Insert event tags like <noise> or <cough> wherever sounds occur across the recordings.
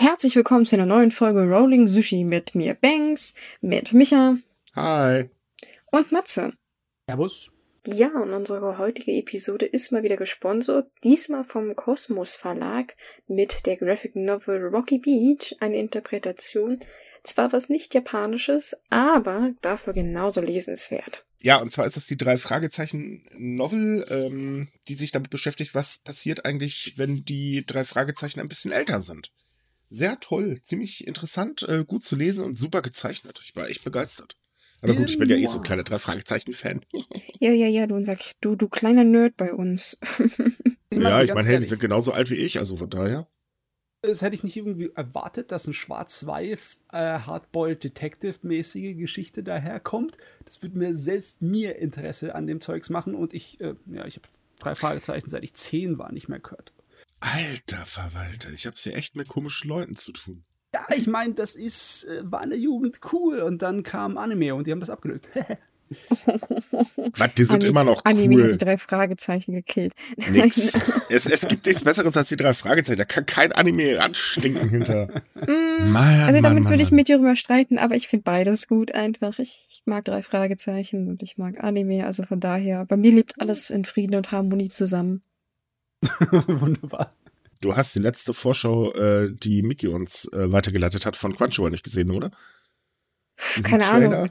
Herzlich willkommen zu einer neuen Folge Rolling Sushi mit mir Banks, mit Micha Hi. und Matze. Servus. Ja, und unsere heutige Episode ist mal wieder gesponsert, diesmal vom Kosmos Verlag mit der Graphic Novel Rocky Beach, eine Interpretation, zwar was nicht japanisches, aber dafür genauso lesenswert. Ja, und zwar ist es die drei Fragezeichen Novel, ähm, die sich damit beschäftigt, was passiert eigentlich, wenn die drei Fragezeichen ein bisschen älter sind. Sehr toll, ziemlich interessant, äh, gut zu lesen und super gezeichnet. Ich war echt begeistert. Aber gut, ich bin ja eh so ein kleiner drei Fragezeichen-Fan. <laughs> Ja, ja, ja, du sag du, du kleiner Nerd bei uns. <laughs> ja, ich meine, hey, die sind genauso alt wie ich, also von daher. Das hätte ich nicht irgendwie erwartet, dass ein schwarz-weiß äh, Hardboiled Detective-mäßige Geschichte daherkommt. Das würde mir selbst mir Interesse an dem Zeugs machen und ich, äh, ja, ich habe drei Fragezeichen, seit ich zehn war, nicht mehr gehört. Alter Verwalter, ich hab's hier echt mit komischen Leuten zu tun. Ja, ich meine, das ist, äh, war in der Jugend cool und dann kam Anime und die haben das abgelöst. <laughs> Was, die sind Ani- immer noch Anime hat cool. die drei Fragezeichen gekillt. Nix. <laughs> es, es gibt nichts Besseres als die drei Fragezeichen. Da kann kein Anime anstinken hinter. Mm, Mann, Also damit Mann, würde ich mit dir drüber streiten, aber ich finde beides gut einfach. Ich, ich mag drei Fragezeichen und ich mag Anime, also von daher, bei mir lebt alles in Frieden und Harmonie zusammen. <laughs> Wunderbar. Du hast die letzte Vorschau, äh, die Mickey uns äh, weitergeleitet hat, von Crunchyroll nicht gesehen, oder? Diesen Keine Trailer? Ahnung.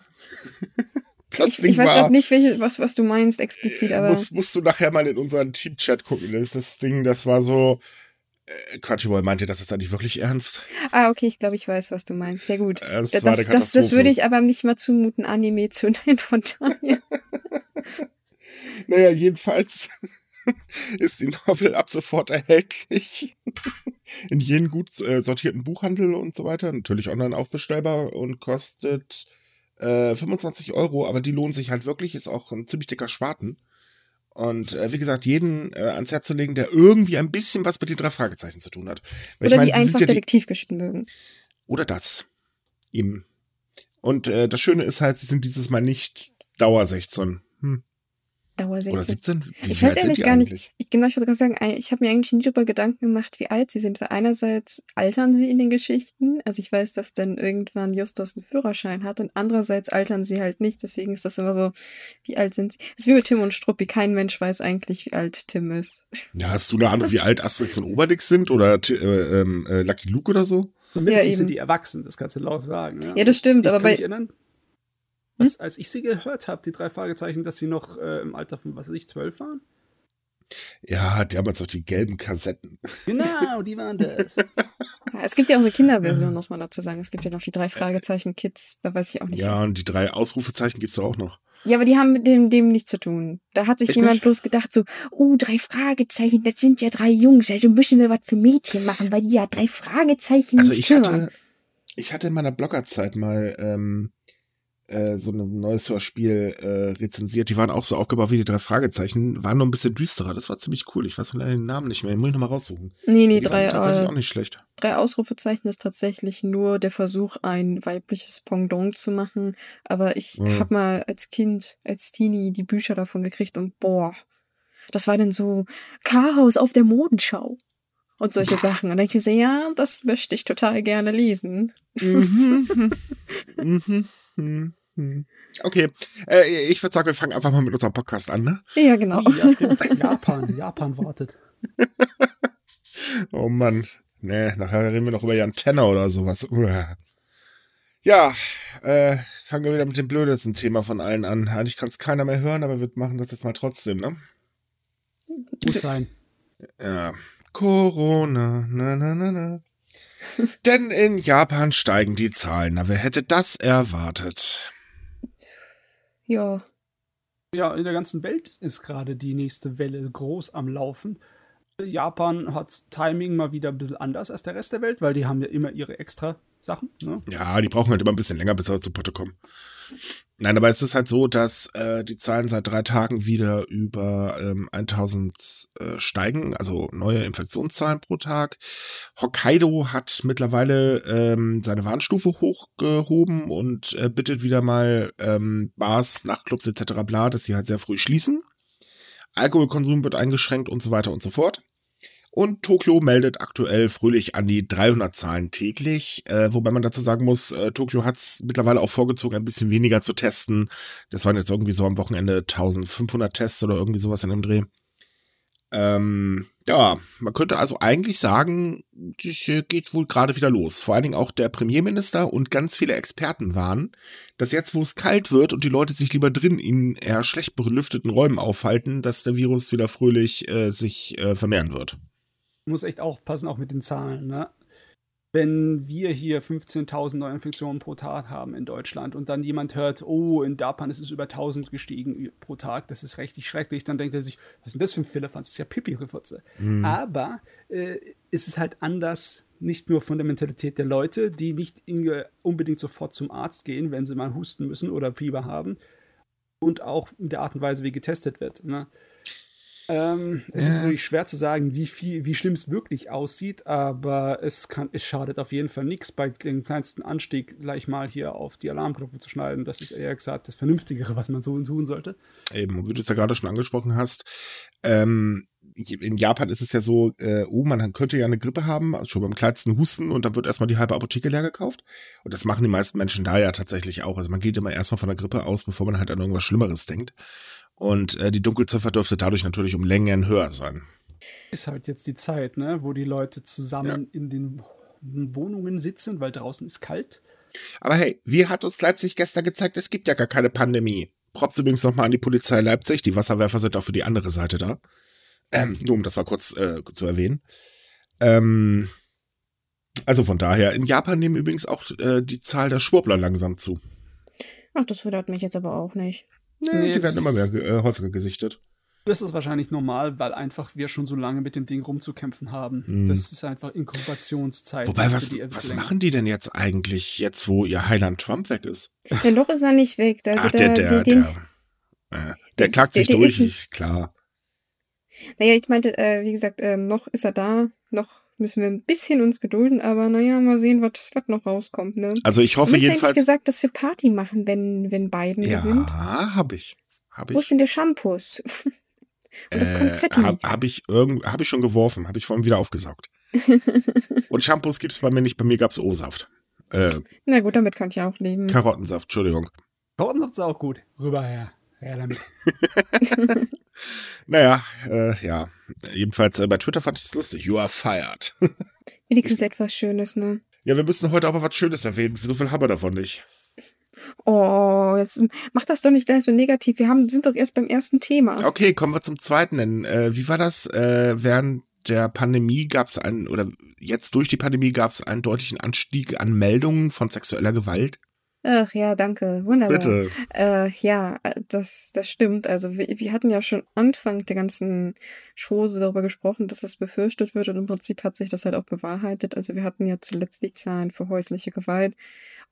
Das <laughs> Ich, ich weiß gerade nicht, welche, was, was du meinst explizit, aber Musst, musst du nachher mal in unseren Team-Chat gucken. ne? Das Ding, das war so. Äh, Crunchyroll meinte, das ist eigentlich wirklich ernst. ah, okay, ich glaube, ich weiß, was du meinst. Sehr gut. Äh, Das, Das, war das, das, das würde ich aber nicht mal zumuten, Anime zu <laughs> nennen, von daher. Naja, jedenfalls <laughs> ist die Novel ab sofort erhältlich. <laughs> In jedem gut äh, sortierten Buchhandel und so weiter. Natürlich online auch bestellbar und kostet äh, 25 Euro, aber die lohnen sich halt wirklich. Ist auch ein ziemlich dicker Spaten. Und äh, wie gesagt, jeden äh, ans Herz zu legen, der irgendwie ein bisschen was mit den drei Fragezeichen zu tun hat. Weil Oder ich meine, die einfach ja Detektivgeschichten mögen. oder das. Eben. Und äh, das Schöne ist halt, sie sind dieses Mal nicht Dauer 16. Hm. Dauer 16. Oder 17? Wie Ich weiß ehrlich gar nicht. eigentlich? Ich, genau, ich wollte gerade sagen, ich habe mir eigentlich nie darüber Gedanken gemacht, wie alt sie sind, weil einerseits altern sie in den Geschichten, also ich weiß, dass dann irgendwann Justus einen Führerschein hat und andererseits altern sie halt nicht, deswegen ist das immer so, wie alt sind sie? Das ist wie mit Tim und Struppi, kein Mensch weiß eigentlich, wie alt Tim ist. Ja, hast du eine Ahnung, wie alt Asterix und Obelix sind? Oder äh, ähm, äh, Lucky Luke oder so? Zumindest Ja, eben. sind die erwachsen, das kannst du laut sagen. Ja, das stimmt, ich aber kann bei- was, als ich sie gehört habe, die drei Fragezeichen, dass sie noch äh, im Alter von, was weiß ich, zwölf waren? Ja, die haben jetzt auch die gelben Kassetten. Genau, die waren das. <laughs> Es gibt ja auch eine Kinderversion, muss man dazu sagen. Es gibt ja noch die drei Fragezeichen Kids, da weiß ich auch nicht. Ja, und die drei Ausrufezeichen gibt's da auch noch. Ja, aber die haben mit dem, dem nichts zu tun. Da hat sich Echt jemand nicht? bloß gedacht so, oh, drei Fragezeichen, das sind ja drei Jungs, also müssen wir was für Mädchen machen, weil die ja drei Fragezeichen Also nicht ich hatte, ich hatte in meiner Bloggerzeit mal ähm, äh, so ein neues Hörspiel äh, rezensiert. Die waren auch so aufgebaut wie die drei Fragezeichen, waren nur ein bisschen düsterer. Das war ziemlich cool. Ich weiß leider den Namen nicht mehr. Den muss ich nochmal raussuchen. Nee, nee, die drei, tatsächlich äh, auch nicht schlecht. drei Ausrufezeichen ist tatsächlich nur der Versuch, ein weibliches Pendant zu machen. Aber ich Mhm. hab mal als Kind, als Teenie die Bücher davon gekriegt und boah, das war dann so Chaos auf der Modenschau. Und solche <laughs> Sachen. Und dann ich mir so, ja, das möchte ich total gerne lesen. Mhm. <laughs> Mhm. Mhm. Mhm. Okay, äh, ich würde sagen, wir fangen einfach mal mit unserem Podcast an, ne? Ja, genau. Ja. <laughs> Japan, Japan wartet. <laughs> Oh Mann. Nee, nachher reden wir noch über Jan Tenner oder sowas. Uah. Ja, äh, fangen wir wieder mit dem blödesten Thema von allen an. Eigentlich kann es keiner mehr hören, aber wir machen das jetzt mal trotzdem, ne? Muss sein. Ja. Corona, na, na, na, na. <laughs> Denn in Japan steigen die Zahlen. Na, wer hätte das erwartet? Ja. Ja, in der ganzen Welt ist gerade die nächste Welle groß am Laufen. Japan hat Timing mal wieder ein bisschen anders als der Rest der Welt, weil die haben ja immer ihre extra Sachen. Ne? Ja, die brauchen halt immer ein bisschen länger, bis sie zu Potte kommen. Nein, aber es ist halt so, dass äh, die Zahlen seit drei Tagen wieder über ähm, 1000 äh, steigen, also neue Infektionszahlen pro Tag. Hokkaido hat mittlerweile ähm, seine Warnstufe hochgehoben und äh, bittet wieder mal ähm, Bars, Nachtclubs etc. bla, dass sie halt sehr früh schließen. Alkoholkonsum wird eingeschränkt und so weiter und so fort. Und Tokio meldet aktuell fröhlich an die 300 Zahlen täglich, äh, wobei man dazu sagen muss, äh, Tokio hat es mittlerweile auch vorgezogen, ein bisschen weniger zu testen. Das waren jetzt irgendwie so am Wochenende 1500 Tests oder irgendwie sowas in dem Dreh. Ähm, ja, man könnte also eigentlich sagen, das geht wohl gerade wieder los. Vor allen Dingen auch der Premierminister und ganz viele Experten waren, dass jetzt, wo es kalt wird und die Leute sich lieber drin in eher schlecht belüfteten Räumen aufhalten, dass der Virus wieder fröhlich äh, sich äh, vermehren wird. Muss echt aufpassen, auch mit den Zahlen. Ne? wenn wir hier 15.000 Neuinfektionen pro Tag haben in Deutschland und dann jemand hört, oh, in Japan ist es über 1000 gestiegen pro Tag, das ist richtig schrecklich, dann denkt er sich, was ist denn das für ein Philippans? Das ist ja Pipi-Refutze. Mhm. Aber äh, ist es halt anders, nicht nur von der Mentalität der Leute, die nicht unbedingt sofort zum Arzt gehen, wenn sie mal husten müssen oder Fieber haben, und auch in der Art und Weise, wie getestet wird. Ne? Ähm, es ja. ist wirklich schwer zu sagen, wie viel, wie schlimm es wirklich aussieht, aber es kann, es schadet auf jeden Fall nichts, bei dem kleinsten Anstieg gleich mal hier auf die Alarmglocke zu schneiden. Das ist eher gesagt das Vernünftigere, was man so tun sollte. Eben, wie du es ja gerade schon angesprochen hast, ähm, in Japan ist es ja so, äh, oh, man könnte ja eine Grippe haben, also schon beim kleinsten Husten und dann wird erstmal die halbe Apotheke leer gekauft. Und das machen die meisten Menschen da ja tatsächlich auch. Also man geht immer erstmal von der Grippe aus, bevor man halt an irgendwas Schlimmeres denkt. Und äh, die Dunkelziffer dürfte dadurch natürlich um Längen höher sein. Ist halt jetzt die Zeit, ne, wo die Leute zusammen ja. in den Wohnungen sitzen, weil draußen ist kalt. Aber hey, wie hat uns Leipzig gestern gezeigt, es gibt ja gar keine Pandemie. Props übrigens nochmal an die Polizei Leipzig. Die Wasserwerfer sind auch für die andere Seite da. Ähm, nur um das mal kurz äh, zu erwähnen. Ähm, also von daher, in Japan nehmen übrigens auch äh, die Zahl der Schwurbler langsam zu. Ach, das wundert mich jetzt aber auch nicht. Nee, nee die werden immer mehr äh, häufiger gesichtet. Das ist wahrscheinlich normal, weil einfach wir schon so lange mit dem Ding rumzukämpfen haben. Mhm. Das ist einfach Inkubationszeit. Wobei, was, was machen die denn jetzt eigentlich, jetzt wo ihr Heiland Trump weg ist? Ja, noch ist er nicht weg. Also Ach, der, der, der, den, der, der, klagt sich durch, ist, klar. Naja, ich meinte, äh, wie gesagt, äh, noch ist er da, noch müssen wir ein bisschen uns gedulden, aber naja, mal sehen, was, was noch rauskommt. Ne? Also ich hoffe jedenfalls. Ich gesagt, dass wir Party machen, wenn, wenn Biden ja, gewinnt. Ja, habe ich. Hab ich. Wo ist denn der Shampoos? <laughs> Und das Konfetti. Äh, habe hab ich, hab ich schon geworfen, habe ich vorhin wieder aufgesaugt. <laughs> Und Shampoos gibt es bei mir nicht, bei mir gab es O-Saft. Äh, Na gut, damit kann ich auch leben. Karottensaft, Entschuldigung. Karottensaft ist auch gut. Rüberher. Ja, damit. <laughs> naja, äh, ja. Jedenfalls äh, bei Twitter fand ich es lustig. You are fired. <laughs> Wenigstens etwas Schönes, ne? Ja, wir müssen heute aber was Schönes erwähnen. So viel haben wir davon nicht. Oh, jetzt mach das doch nicht gleich so negativ. Wir haben, sind doch erst beim ersten Thema. Okay, kommen wir zum zweiten. Äh, wie war das? Äh, während der Pandemie gab es einen, oder jetzt durch die Pandemie gab es einen deutlichen Anstieg an Meldungen von sexueller Gewalt Ach ja, danke. Wunderbar. Bitte. Äh, ja, das, das stimmt. Also wir, wir hatten ja schon Anfang der ganzen Chose darüber gesprochen, dass das befürchtet wird und im Prinzip hat sich das halt auch bewahrheitet. Also wir hatten ja zuletzt die Zahlen für häusliche Gewalt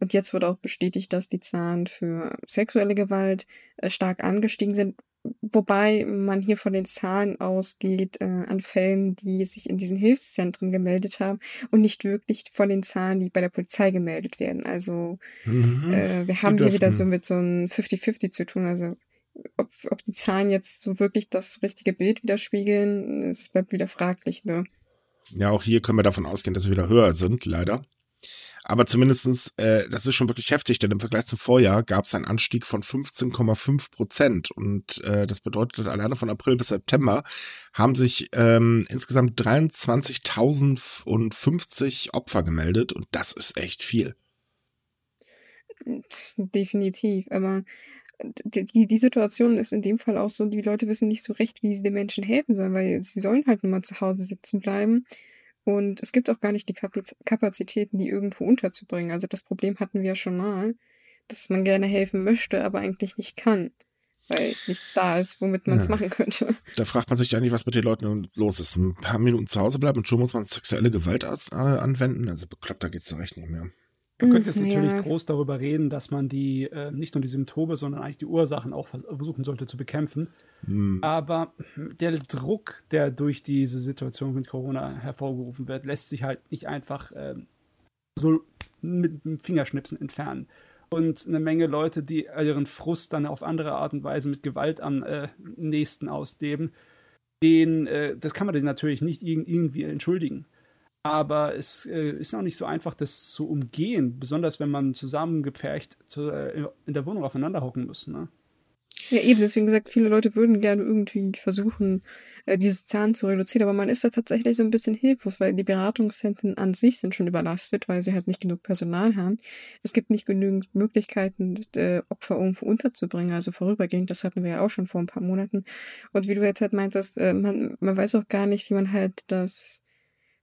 und jetzt wurde auch bestätigt, dass die Zahlen für sexuelle Gewalt äh, stark angestiegen sind, wobei man hier von den Zahlen ausgeht äh, an Fällen, die sich in diesen Hilfszentren gemeldet haben und nicht wirklich von den Zahlen, die bei der Polizei gemeldet werden. Also mhm. äh, wir haben hier wieder so mit so einem 50-50 zu tun. Also ob, ob die Zahlen jetzt so wirklich das richtige Bild widerspiegeln, ist bleibt wieder fraglich. Ne? Ja, auch hier können wir davon ausgehen, dass sie wieder höher sind, leider. Aber zumindestens, äh, das ist schon wirklich heftig, denn im Vergleich zum Vorjahr gab es einen Anstieg von 15,5 Prozent. Und äh, das bedeutet, alleine von April bis September haben sich ähm, insgesamt 23.050 Opfer gemeldet. Und das ist echt viel. Definitiv. Aber die, die Situation ist in dem Fall auch so, die Leute wissen nicht so recht, wie sie den Menschen helfen sollen, weil sie sollen halt nur mal zu Hause sitzen bleiben. Und es gibt auch gar nicht die Kapazitäten, die irgendwo unterzubringen. Also das Problem hatten wir ja schon mal, dass man gerne helfen möchte, aber eigentlich nicht kann. Weil nichts da ist, womit man es ja. machen könnte. <laughs> Da fragt man sich eigentlich, was mit den Leuten los ist. Ein paar Minuten zu Hause bleiben und schon muss man sexuelle Gewalt äh, anwenden. Also bekloppt, da geht's da recht nicht mehr. Man könnte jetzt natürlich ja. groß darüber reden, dass man die äh, nicht nur die Symptome, sondern eigentlich die Ursachen auch versuchen sollte zu bekämpfen. Mhm. Aber der Druck, der durch diese Situation mit Corona hervorgerufen wird, lässt sich halt nicht einfach äh, so mit dem Fingerschnipsen entfernen. Und eine Menge Leute, die ihren Frust dann auf andere Art und Weise mit Gewalt am äh, nächsten ausleben, den, äh, das kann man den natürlich nicht irgendwie entschuldigen. Aber es äh, ist auch nicht so einfach, das zu umgehen, besonders wenn man zusammengepfercht zu, äh, in der Wohnung aufeinander hocken muss. Ne? Ja, eben, deswegen gesagt, viele Leute würden gerne irgendwie versuchen, äh, diese Zahlen zu reduzieren, aber man ist da tatsächlich so ein bisschen hilflos, weil die Beratungszentren an sich sind schon überlastet, weil sie halt nicht genug Personal haben. Es gibt nicht genügend Möglichkeiten, äh, Opfer irgendwo unterzubringen, also vorübergehend, das hatten wir ja auch schon vor ein paar Monaten. Und wie du jetzt halt meintest, äh, man, man weiß auch gar nicht, wie man halt das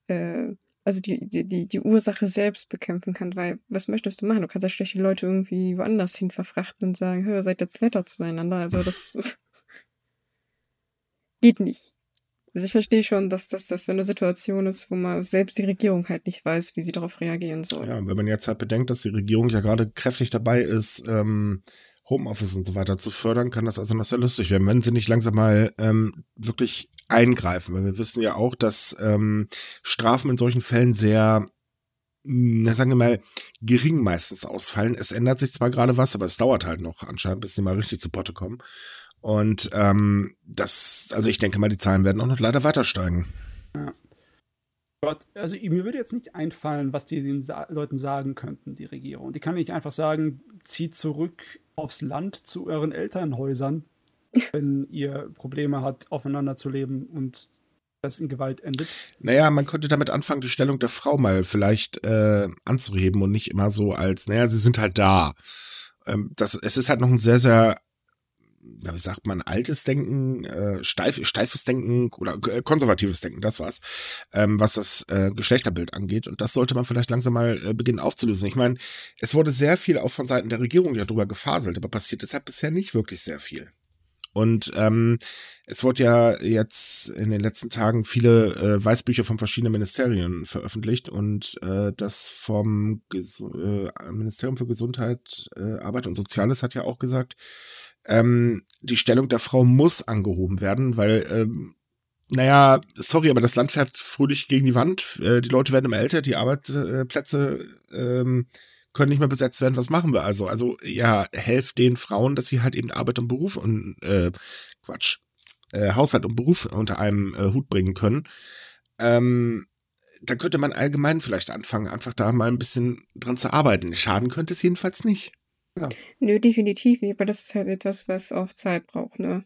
äh, also die, die, die, Ursache selbst bekämpfen kann, weil was möchtest du machen? Du kannst ja schlecht die Leute irgendwie woanders hin verfrachten und sagen, hör, seid jetzt netter zueinander. Also das <laughs> geht nicht. Also ich verstehe schon, dass das, das so eine Situation ist, wo man selbst die Regierung halt nicht weiß, wie sie darauf reagieren soll. Ja, wenn man jetzt halt bedenkt, dass die Regierung ja gerade kräftig dabei ist, ähm, Homeoffice und so weiter zu fördern, kann das also noch sehr lustig werden, wenn sie nicht langsam mal ähm, wirklich eingreifen. Weil wir wissen ja auch, dass ähm, Strafen in solchen Fällen sehr, na, sagen wir mal, gering meistens ausfallen. Es ändert sich zwar gerade was, aber es dauert halt noch anscheinend, bis die mal richtig zu Potte kommen. Und ähm, das, also ich denke mal, die Zahlen werden auch noch leider weiter steigen. Ja. Gott, also mir würde jetzt nicht einfallen, was die den Sa Leuten sagen könnten, die Regierung. Die kann nicht einfach sagen, zieht zurück aufs Land zu euren Elternhäusern, <laughs> wenn ihr Probleme habt, aufeinander zu leben und das in Gewalt endet. Naja, man könnte damit anfangen, die Stellung der Frau mal vielleicht äh, anzuheben und nicht immer so als, naja, sie sind halt da. Ähm, das, es ist halt noch ein sehr, sehr wie sagt man, altes Denken, äh, steif, steifes Denken oder äh, konservatives Denken, das war's, ähm, was das äh, Geschlechterbild angeht. Und das sollte man vielleicht langsam mal äh, beginnen aufzulösen. Ich meine, es wurde sehr viel auch von Seiten der Regierung ja drüber gefaselt, aber passiert deshalb bisher nicht wirklich sehr viel. Und ähm, es wurde ja jetzt in den letzten Tagen viele äh, Weißbücher von verschiedenen Ministerien veröffentlicht und äh, das vom Ges äh, Ministerium für Gesundheit, äh, Arbeit und Soziales hat ja auch gesagt, ähm, die Stellung der Frau muss angehoben werden, weil, ähm, naja, sorry, aber das Land fährt fröhlich gegen die Wand. Äh, die Leute werden immer älter, die Arbeitsplätze ähm, können nicht mehr besetzt werden. Was machen wir also? Also, ja, helft den Frauen, dass sie halt eben Arbeit und Beruf und äh, Quatsch, äh, Haushalt und Beruf unter einem äh, Hut bringen können. Ähm, da könnte man allgemein vielleicht anfangen, einfach da mal ein bisschen dran zu arbeiten. Schaden könnte es jedenfalls nicht. Ja. Nö, definitiv nicht, aber das ist halt etwas, was auch Zeit braucht, ne?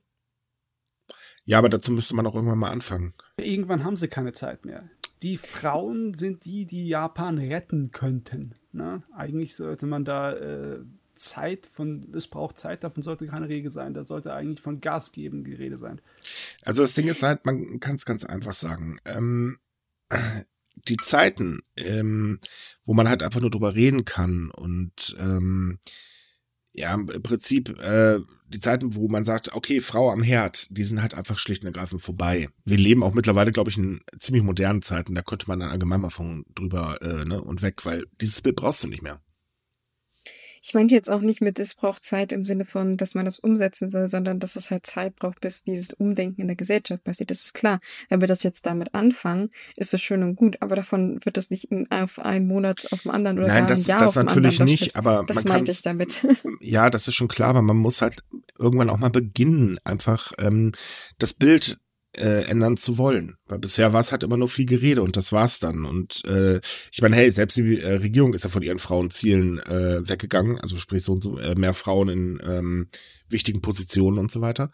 Ja, aber dazu müsste man auch irgendwann mal anfangen. Irgendwann haben sie keine Zeit mehr. Die Frauen sind die, die Japan retten könnten. Ne? Eigentlich sollte man da äh, Zeit von, es braucht Zeit, davon sollte keine Rede sein. Da sollte eigentlich von Gas geben die Rede sein. Also das Ding ist halt, man kann es ganz einfach sagen. Ähm, die Zeiten, ähm, wo man halt einfach nur drüber reden kann und ähm, ja, im Prinzip äh, die Zeiten, wo man sagt, okay, Frau am Herd, die sind halt einfach schlicht und ergreifend vorbei. Wir leben auch mittlerweile, glaube ich, in ziemlich modernen Zeiten. Da könnte man dann allgemein mal von drüber äh, ne, und weg, weil dieses Bild brauchst du nicht mehr. Ich meinte jetzt auch nicht mit, es braucht Zeit im Sinne von, dass man das umsetzen soll, sondern dass es halt Zeit braucht, bis dieses Umdenken in der Gesellschaft passiert. Das ist klar. Wenn wir das jetzt damit anfangen, ist das schön und gut, aber davon wird das nicht in, auf einen Monat auf dem anderen oder Nein, das, ein Jahr das auf natürlich anderen. nicht, aber das man meinte ich damit. <laughs> Ja, das ist schon klar, aber man muss halt irgendwann auch mal beginnen, einfach ähm, das Bild äh, ändern zu wollen. Weil bisher war es halt immer nur viel Gerede und das war's dann. Und äh, ich meine, hey, selbst die äh, Regierung ist ja von ihren Frauenzielen äh, weggegangen, also sprich so und so äh, mehr Frauen in ähm, wichtigen Positionen und so weiter.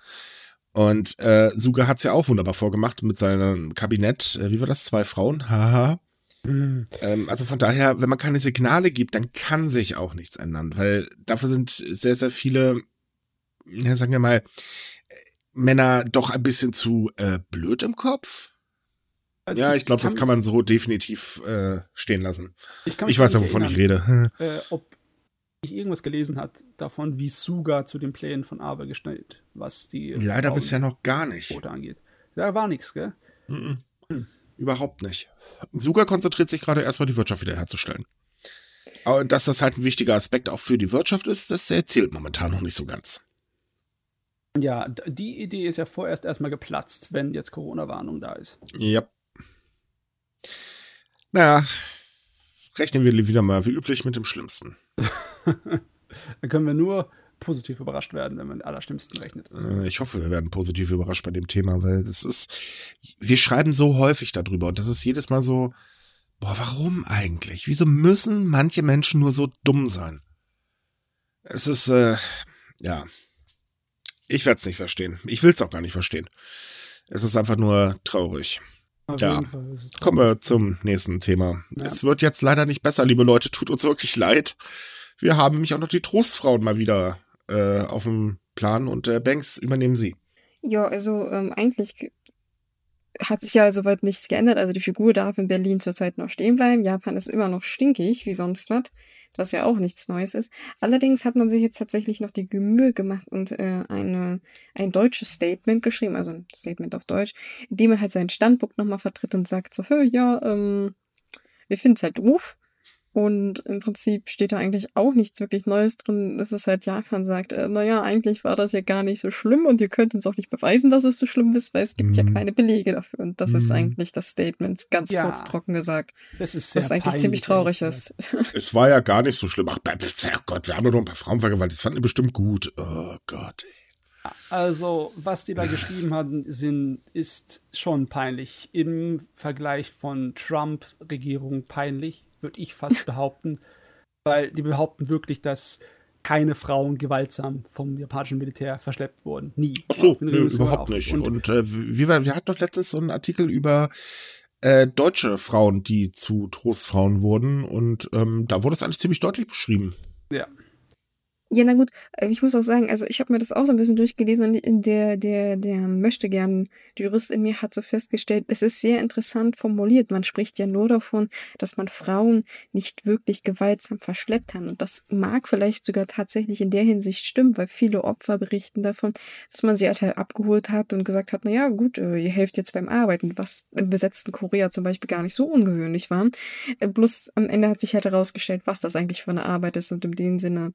Und äh, Suga hat's ja auch wunderbar vorgemacht mit seinem Kabinett. Äh, wie war das? Zwei Frauen? Haha. Mhm. Ähm, also von daher, wenn man keine Signale gibt, dann kann sich auch nichts ändern, weil dafür sind sehr, sehr viele, ja, sagen wir mal, Männer doch ein bisschen zu äh, blöd im Kopf. Also ja, ich glaube, das kann man so definitiv äh, stehen lassen. Ich, ich weiß ja, wovon erinnern, ich rede. <laughs> Äh, ob ich irgendwas gelesen hat davon, wie Suga zu den Plänen von Abe gestellt, was die leider Frauen bisher noch gar nicht angeht. Da war nichts, gell? Mm -mm. Hm. Überhaupt nicht. Suga konzentriert sich gerade erstmal die Wirtschaft wiederherzustellen. Aber dass das halt ein wichtiger Aspekt auch für die Wirtschaft ist, das erzählt momentan noch nicht so ganz. Ja, die Idee ist ja vorerst erstmal geplatzt, wenn jetzt Corona-Warnung da ist. Ja. Naja, rechnen wir wieder mal wie üblich mit dem Schlimmsten. <laughs> Dann können wir nur positiv überrascht werden, wenn man mit allerschlimmsten rechnet. Äh, ich hoffe, wir werden positiv überrascht bei dem Thema, weil das ist, wir schreiben so häufig darüber und das ist jedes Mal so, boah, warum eigentlich? Wieso müssen manche Menschen nur so dumm sein? Es ist, äh, ja, ich werde es nicht verstehen. Ich will es auch gar nicht verstehen. Es ist einfach nur traurig. Auf ja, kommen wir zum nächsten Thema. Ja. Es wird jetzt leider nicht besser, liebe Leute. Tut uns wirklich leid. Wir haben nämlich auch noch die Trostfrauen mal wieder äh, auf dem Plan und äh, Banks übernehmen sie. Ja, also ähm, eigentlich hat sich ja soweit nichts geändert. Also die Figur darf in Berlin zurzeit noch stehen bleiben. Japan ist immer noch stinkig, wie sonst was, was ja auch nichts Neues ist. Allerdings hat man sich jetzt tatsächlich noch die Mühe gemacht und äh, eine, ein deutsches Statement geschrieben, also ein Statement auf Deutsch, in dem man halt seinen Standpunkt nochmal vertritt und sagt so, ja, ähm, wir finden es halt doof, und im Prinzip steht da eigentlich auch nichts wirklich Neues drin. Das ist halt Japan sagt, äh, naja, eigentlich war das ja gar nicht so schlimm und ihr könnt uns auch nicht beweisen, dass es so schlimm ist, weil es gibt mm. ja mhm. keine Belege dafür. Und das mm. ist mhm. eigentlich das Statement, ganz ja, kurz trocken gesagt. Das ist, sehr was eigentlich ziemlich traurig ist. <laughs> Es war ja gar nicht so schlimm. Ach, oh Gott, wir haben nur noch ein paar Frauen vergewaltigt. Das fanden die bestimmt gut. Oh Gott, ey. Also, was die da geschrieben haben, sind, ist schon peinlich. Im Vergleich von Trump-Regierung peinlich würde ich fast behaupten, weil die behaupten wirklich, dass keine Frauen gewaltsam vom japanischen Militär verschleppt wurden. Nie. Ach so, nö, überhaupt nicht. Und, und äh, wie wir, wir hatten doch letztens so einen Artikel über äh, deutsche Frauen, die zu Trostfrauen wurden und ähm, da wurde es eigentlich ziemlich deutlich beschrieben. Ja. Ja, na gut, äh, ich muss auch sagen, also ich habe mir das auch so ein bisschen durchgelesen und der, der, der möchte gern, der Jurist in mir hat so festgestellt, es ist sehr interessant formuliert. Man spricht ja nur davon, dass man Frauen nicht wirklich gewaltsam verschleppt hat. Und das mag vielleicht sogar tatsächlich in der Hinsicht stimmen, weil viele Opfer berichten davon, dass man sie halt abgeholt hat und gesagt hat, na ja, gut, äh, ihr helft jetzt beim Arbeiten, was im besetzten Korea zum Beispiel gar nicht so ungewöhnlich war. Äh, bloß am Ende hat sich halt herausgestellt, was das eigentlich für eine Arbeit ist und in dem Sinne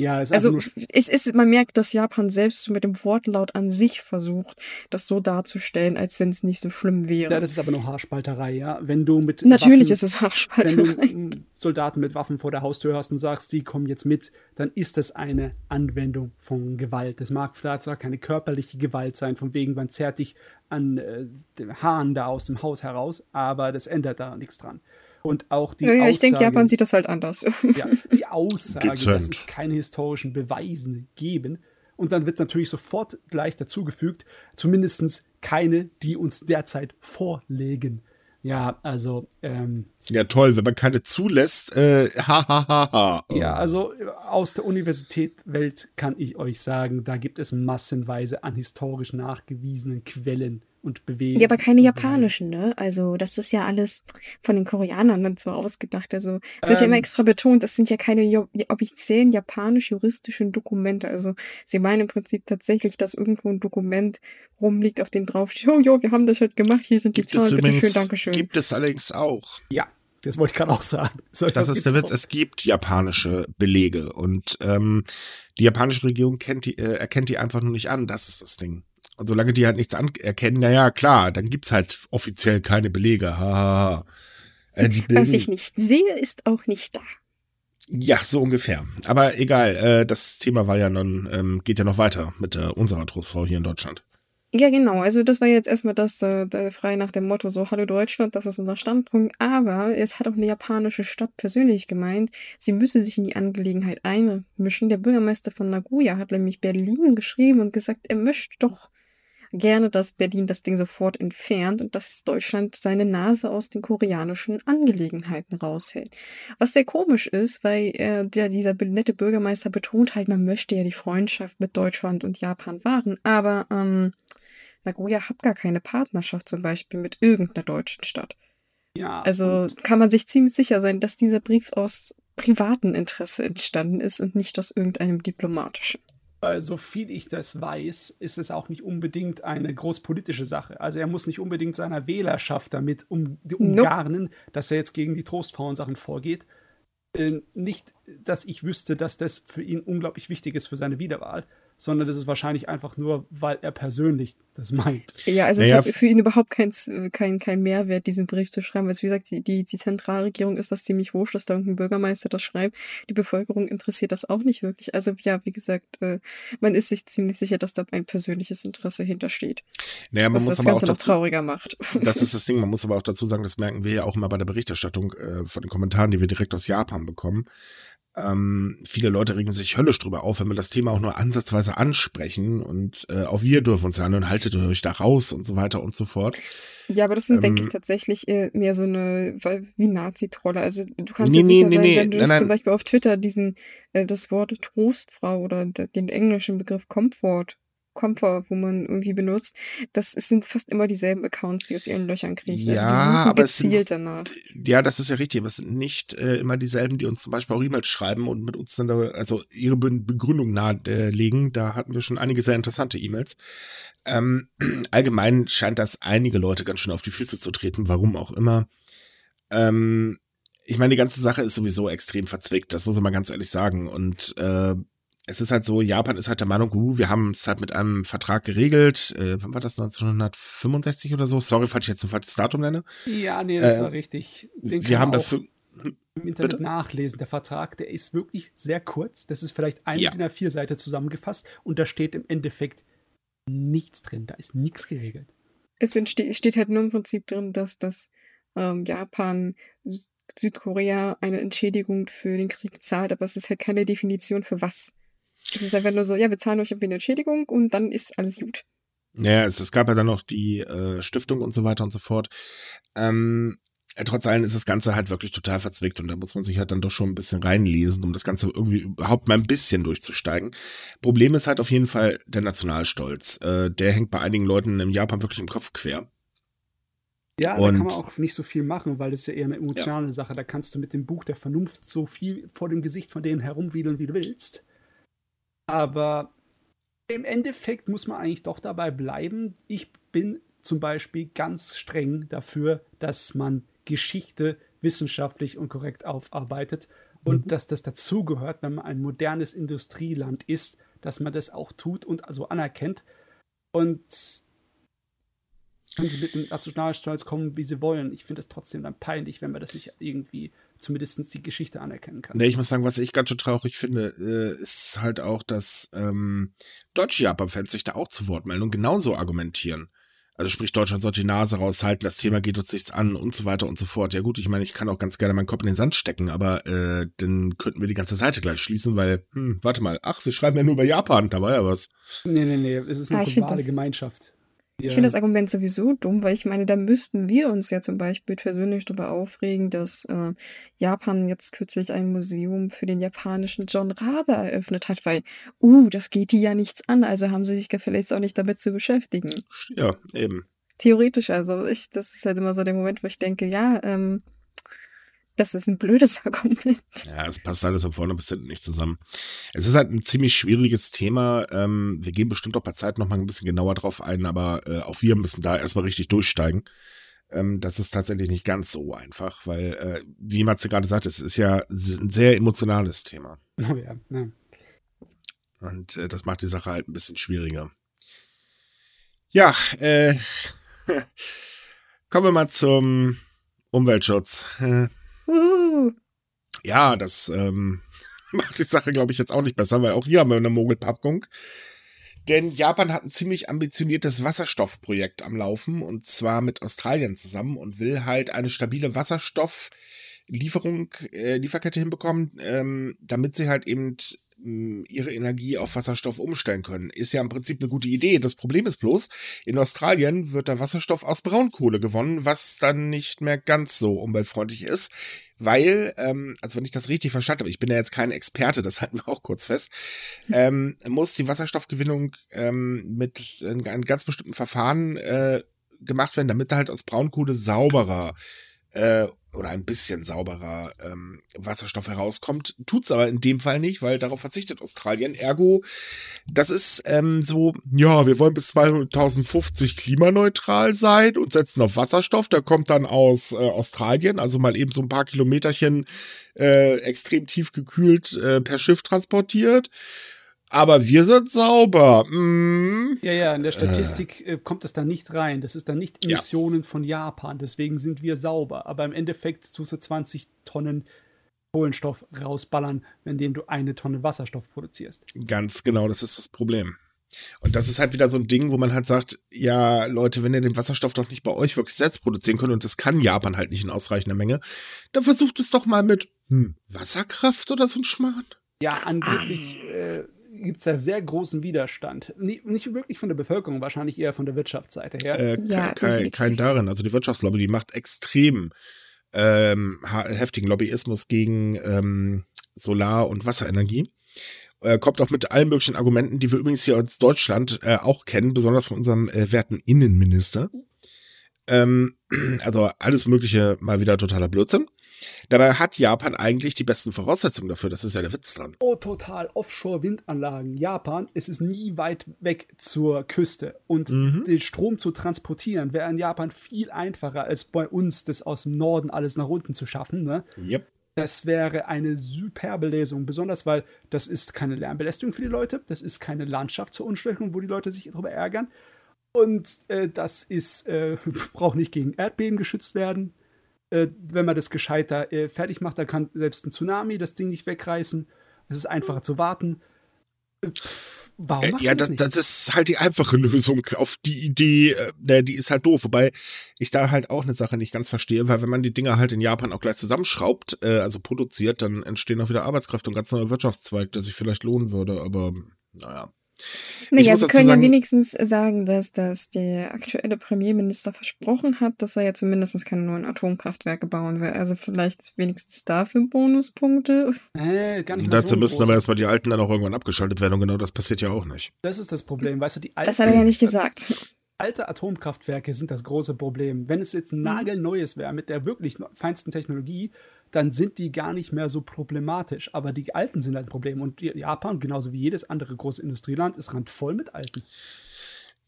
ja, es also es ist, man merkt, dass Japan selbst mit dem Wortlaut an sich versucht, das so darzustellen, als wenn es nicht so schlimm wäre. Ja, das ist aber nur Haarspalterei, ja. Wenn du mit Natürlich Waffen, ist es Haarspalterei. Wenn du Soldaten mit Waffen vor der Haustür hast und sagst, die kommen jetzt mit, dann ist das eine Anwendung von Gewalt. Das mag vielleicht zwar keine körperliche Gewalt sein, von wegen man zerrt dich an äh, den Haaren da aus dem Haus heraus, aber das ändert da nichts dran. Und auch die ja, ja, Aussage, ich denke, Japan sieht das halt anders. <laughs> Ja, die Aussage, dass es keine historischen Beweisen geben. Und dann wird natürlich sofort gleich dazugefügt, zumindest keine, die uns derzeit vorlegen. Ja, also. Ähm, ja, toll, wenn man keine zulässt. Äh, <laughs> ha, ha, ha, ha. Ja, also aus der Universitätswelt kann ich euch sagen, da gibt es massenweise an historisch nachgewiesenen Quellen und bewegen. Ja, aber keine japanischen, ne? Also, das ist ja alles von den Koreanern dann so ausgedacht. Also, es wird ähm, ja immer ähm. extra betont, das sind ja keine offiziellen japanisch-juristischen Dokumente. Also, sie meinen im Prinzip tatsächlich, dass irgendwo ein Dokument rumliegt, auf dem draufsteht, oh, jo, wir haben das halt gemacht, hier sind die Zahlen, bitteschön, Dankeschön. Gibt es allerdings auch. Ja. Das wollte ich gerade auch sagen. So, das, das ist der Witz. Auch. Es gibt japanische Belege und ähm, die japanische Regierung kennt die, äh, erkennt die einfach nur nicht an. Das ist das Ding. Und solange die halt nichts anerkennen, naja, klar, dann gibt's halt offiziell keine Belege. Ha, ha, ha. Äh, Was ich nicht sehe, ist auch nicht da. Ja, so ungefähr. Aber egal, äh, das Thema war ja nun, ähm, geht ja noch weiter mit äh, unserer Trostfrau hier in Deutschland. Ja, genau. Also das war jetzt erstmal das äh, frei nach dem Motto so Hallo Deutschland, das ist unser Standpunkt. Aber es hat auch eine japanische Stadt persönlich gemeint, sie müsse sich in die Angelegenheit einmischen. Der Bürgermeister von Nagoya hat nämlich Berlin geschrieben und gesagt, er möchte doch gerne, dass Berlin das Ding sofort entfernt und dass Deutschland seine Nase aus den koreanischen Angelegenheiten raushält. Was sehr komisch ist, weil äh, der, dieser nette Bürgermeister betont halt, man möchte ja die Freundschaft mit Deutschland und Japan wahren, aber ähm, Nagoya hat gar keine Partnerschaft zum Beispiel mit irgendeiner deutschen Stadt. Ja. Also kann man sich ziemlich sicher sein, dass dieser Brief aus privatem Interesse entstanden ist und nicht aus irgendeinem diplomatischen weil so viel ich das weiß, ist es auch nicht unbedingt eine großpolitische Sache. Also er muss nicht unbedingt seiner Wählerschaft damit um, umgarnen, nope. dass er jetzt gegen die Trostfrauen-Sachen vorgeht. Äh, nicht, dass ich wüsste, dass das für ihn unglaublich wichtig ist für seine Wiederwahl, sondern das ist wahrscheinlich einfach nur, weil er persönlich das meint. Ja, also Naja, es hat für ihn überhaupt kein, kein, kein Mehrwert, diesen Brief zu schreiben. Weil, wie gesagt, die, die, die Zentralregierung ist das ziemlich wurscht, dass da irgendein Bürgermeister das schreibt. Die Bevölkerung interessiert das auch nicht wirklich. Also ja, wie gesagt, äh, man ist sich ziemlich sicher, dass da ein persönliches Interesse hintersteht. Naja, man Was muss das aber auch Ganze noch dazu, trauriger macht. das ist <laughs> das Ding, man muss aber auch dazu sagen, das merken wir ja auch immer bei der Berichterstattung äh, von den Kommentaren, die wir direkt aus Japan bekommen. Ähm, viele Leute regen sich höllisch drüber auf, wenn wir das Thema auch nur ansatzweise ansprechen und äh, auch wir dürfen uns sagen und haltet euch da raus und so weiter und so fort. Ja, aber das sind, denke Ähm, ich, tatsächlich äh, mehr so eine, wie Nazi-Trolle. Also du kannst Nee, nee, sicher nee, sein, nee, wenn du nein, das zum nein. Beispiel auf Twitter diesen, äh, das Wort Trostfrau oder den englischen Begriff Comfort, Comfort, wo man irgendwie benutzt, das sind fast immer dieselben Accounts, die aus ihren Löchern kriechen. also Ja, suchen aber es sind- gezielt danach. Ja, das ist ja richtig, aber es sind nicht äh, immer dieselben, die uns zum Beispiel auch E-Mails schreiben und mit uns dann da, also ihre Be Begründung nahelegen. Da hatten wir schon einige sehr interessante E-Mails. Ähm, <clears throat> allgemein scheint das einige Leute ganz schön auf die Füße zu treten, warum auch immer. Ähm, ich meine, die ganze Sache ist sowieso extrem verzwickt, das muss man ganz ehrlich sagen. Und äh, es ist halt so, Japan ist halt der Meinung, uh, wir haben es halt mit einem Vertrag geregelt. Äh, wann war das? 1965 oder so? Sorry, falls ich jetzt ein falsches Datum nenne. Ja, nee, das Äh, war richtig. Den wir haben dafür. im Internet Bitte? nachlesen. Der Vertrag, der ist wirklich sehr kurz. Das ist vielleicht eine Ja. DIN A4-Seite zusammengefasst und da steht im Endeffekt nichts drin. Da ist nichts geregelt. Es steht halt nur im Prinzip drin, dass das ähm, Japan Sü- Südkorea eine Entschädigung für den Krieg zahlt, aber es ist halt keine Definition für was. Es ist einfach nur so, ja, wir zahlen euch irgendwie eine Entschädigung und dann ist alles gut. Ja, es, es gab ja dann noch die äh, Stiftung und so weiter und so fort. Ähm, äh, trotz allem ist das Ganze halt wirklich total verzwickt und da muss man sich halt dann doch schon ein bisschen reinlesen, um das Ganze irgendwie überhaupt mal ein bisschen durchzusteigen. Problem ist halt auf jeden Fall der Nationalstolz. Äh, der hängt bei einigen Leuten in Japan wirklich im Kopf quer. Ja, da Und- kann man auch nicht so viel machen, weil das ist ja eher eine emotionale Sache. Da kannst du mit dem Buch der Vernunft so viel vor dem Gesicht von denen herumwiedeln, wie du willst. Aber im Endeffekt muss man eigentlich doch dabei bleiben. Ich bin zum Beispiel ganz streng dafür, dass man Geschichte wissenschaftlich und korrekt aufarbeitet und dass das dazugehört, wenn man ein modernes Industrieland ist, dass man das auch tut und also anerkennt. Und können sie mit dem Nationalstolz kommen, wie sie wollen. Ich finde es trotzdem dann peinlich, wenn man das nicht irgendwie zumindest die Geschichte anerkennen kann. Ne, ich muss sagen, was ich ganz schön traurig finde, äh, ist halt auch, dass ähm, deutsche Japan-Fans sich da auch zu Wort melden und genauso argumentieren. Also sprich, Deutschland sollte die Nase raushalten, das Thema geht uns nichts an und so weiter und so fort. Ja gut, ich meine, ich kann auch ganz gerne meinen Kopf in den Sand stecken, aber äh, dann könnten wir die ganze Seite gleich schließen, weil, hm, warte mal, ach, wir schreiben ja nur über Japan, da war ja was. Nee, nee, nee, es ist eine Ah, globale das- Gemeinschaft. Ich Ja. finde das Argument sowieso dumm, weil ich meine, da müssten wir uns ja zum Beispiel persönlich darüber aufregen, dass äh, Japan jetzt kürzlich ein Museum für den japanischen John Rabe eröffnet hat, weil, uh, das geht die ja nichts an, also haben sie sich gefälligst auch nicht damit zu beschäftigen. Ja, eben. Theoretisch, also ich, das ist halt immer so der Moment, wo ich denke, ja, ähm, das ist ein blödes <laughs> Argument. Ja, es passt alles von vorne bis hinten nicht zusammen. Es ist halt ein ziemlich schwieriges Thema. Ähm, wir gehen bestimmt auch bei Zeit noch mal ein bisschen genauer drauf ein, aber äh, auch wir müssen da erstmal richtig durchsteigen. Ähm, das ist tatsächlich nicht ganz so einfach, weil, äh, wie Matze gerade sagt, es ist ja ein sehr emotionales Thema. <laughs> Oh ja, ja. Und äh, das macht die Sache halt ein bisschen schwieriger. Ja, äh, <laughs> kommen wir mal zum Umweltschutz. Ja, das ähm, <laughs> macht die Sache, glaube ich, jetzt auch nicht besser, weil auch hier haben wir eine Mogelpackung. Denn Japan hat ein ziemlich ambitioniertes Wasserstoffprojekt am Laufen und zwar mit Australien zusammen und will halt eine stabile Wasserstofflieferung, äh, Lieferkette hinbekommen, ähm, damit sie halt eben ihre Energie auf Wasserstoff umstellen können. Ist ja im Prinzip eine gute Idee. Das Problem ist bloß, in Australien wird der Wasserstoff aus Braunkohle gewonnen, was dann nicht mehr ganz so umweltfreundlich ist, weil, ähm, also wenn ich das richtig verstanden habe, ich bin ja jetzt kein Experte, das halten wir auch kurz fest, ähm, muss die Wasserstoffgewinnung ähm, mit einem ganz bestimmten Verfahren äh, gemacht werden, damit halt aus Braunkohle sauberer äh, oder ein bisschen sauberer ähm, Wasserstoff herauskommt. Tut's aber in dem Fall nicht, weil darauf verzichtet Australien. Ergo, das ist ähm, so, ja, wir wollen bis 2050 klimaneutral sein und setzen auf Wasserstoff. Der kommt dann aus äh, Australien, also mal eben so ein paar Kilometerchen äh, extrem tief gekühlt äh, per Schiff transportiert. Aber wir sind sauber. Mm. Ja, ja, in der Statistik äh. kommt das da nicht rein. Das ist dann nicht Emissionen ja. von Japan. Deswegen sind wir sauber. Aber im Endeffekt tust du 20 Tonnen Kohlenstoff rausballern, indem du eine Tonne Wasserstoff produzierst. Ganz genau, das ist das Problem. Und das ist halt wieder so ein Ding, wo man halt sagt, ja, Leute, wenn ihr den Wasserstoff doch nicht bei euch wirklich selbst produzieren könnt, und das kann Japan halt nicht in ausreichender Menge, dann versucht es doch mal mit hm, Wasserkraft oder so ein Schmarrn. Ja, angeblich ah. äh, gibt es da sehr großen Widerstand. Nicht, wirklich von der Bevölkerung, wahrscheinlich eher von der Wirtschaftsseite her. Äh, ja, kein, kein darin. Also die Wirtschaftslobby, die macht extrem ähm, heftigen Lobbyismus gegen ähm, Solar- und Wasserenergie. Äh, kommt auch mit allen möglichen Argumenten, die wir übrigens hier aus Deutschland äh, auch kennen, besonders von unserem äh, werten Innenminister. Ähm, <clears throat> also alles Mögliche mal wieder totaler Blödsinn. Dabei hat Japan eigentlich die besten Voraussetzungen dafür. Das ist ja der Witz dran. Oh, total. Offshore-Windanlagen. Japan, es ist nie weit weg zur Küste. Und mhm. den Strom zu transportieren wäre in Japan viel einfacher, als bei uns das aus dem Norden alles nach unten zu schaffen. Ne? Yep. Das wäre eine superbe Lesung, besonders weil das ist keine Lärmbelästigung für die Leute, das ist keine Landschaftsverunschlechtung, wo die Leute sich darüber ärgern. Und äh, das ist, äh, <laughs> braucht nicht gegen Erdbeben geschützt werden. Äh, wenn man das gescheiter äh, fertig macht, dann kann selbst ein Tsunami das Ding nicht wegreißen. Es ist einfacher zu warten. Äh, pff, warum äh, ja, das, das, das, ist halt die einfache <laughs> Lösung auf die Idee, äh, die ist halt doof. Wobei ich da halt auch eine Sache nicht ganz verstehe, weil wenn man die Dinger halt in Japan auch gleich zusammenschraubt, äh, also produziert, dann entstehen auch wieder Arbeitskräfte und ganz neuer Wirtschaftszweig, der sich vielleicht lohnen würde. Aber naja. Naja, wir können sagen, ja wenigstens sagen, dass, dass der aktuelle Premierminister versprochen hat, dass er ja zumindest keine neuen Atomkraftwerke bauen will. Also vielleicht wenigstens dafür Bonuspunkte. <laughs> Äh, gar nicht Dazu so müssen aber erstmal die alten dann auch irgendwann abgeschaltet werden und genau das passiert ja auch nicht. Das ist das Problem, weißt du, die alten. Das hat er ja nicht gesagt. Alte Atomkraftwerke sind das große Problem. Wenn es jetzt ein mhm. nagelneues wäre mit der wirklich feinsten Technologie, dann sind die gar nicht mehr so problematisch. Aber die alten sind halt ein Problem. Und Japan, genauso wie jedes andere große Industrieland, ist randvoll mit alten.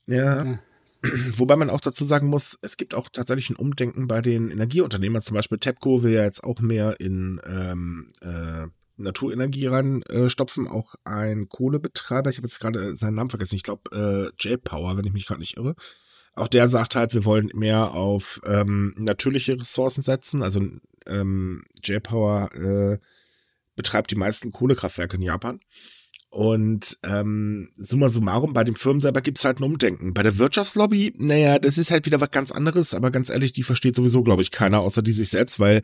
Ja. ja. <clears throat> Wobei man auch dazu sagen muss, es gibt auch tatsächlich ein Umdenken bei den Energieunternehmen. Zum Beispiel TEPCO will ja jetzt auch mehr in ähm, äh, Naturenergie reinstopfen. Äh, auch ein Kohlebetreiber, ich habe jetzt gerade seinen Namen vergessen, ich glaube äh, J-Power, wenn ich mich gerade nicht irre. Auch der sagt halt, wir wollen mehr auf ähm, natürliche Ressourcen setzen, also ähm, J-Power äh, betreibt die meisten Kohlekraftwerke in Japan. Und ähm, summa summarum, bei den Firmen selber gibt es halt ein Umdenken. Bei der Wirtschaftslobby, naja, das ist halt wieder was ganz anderes, aber ganz ehrlich, die versteht sowieso, glaube ich, keiner, außer die sich selbst, weil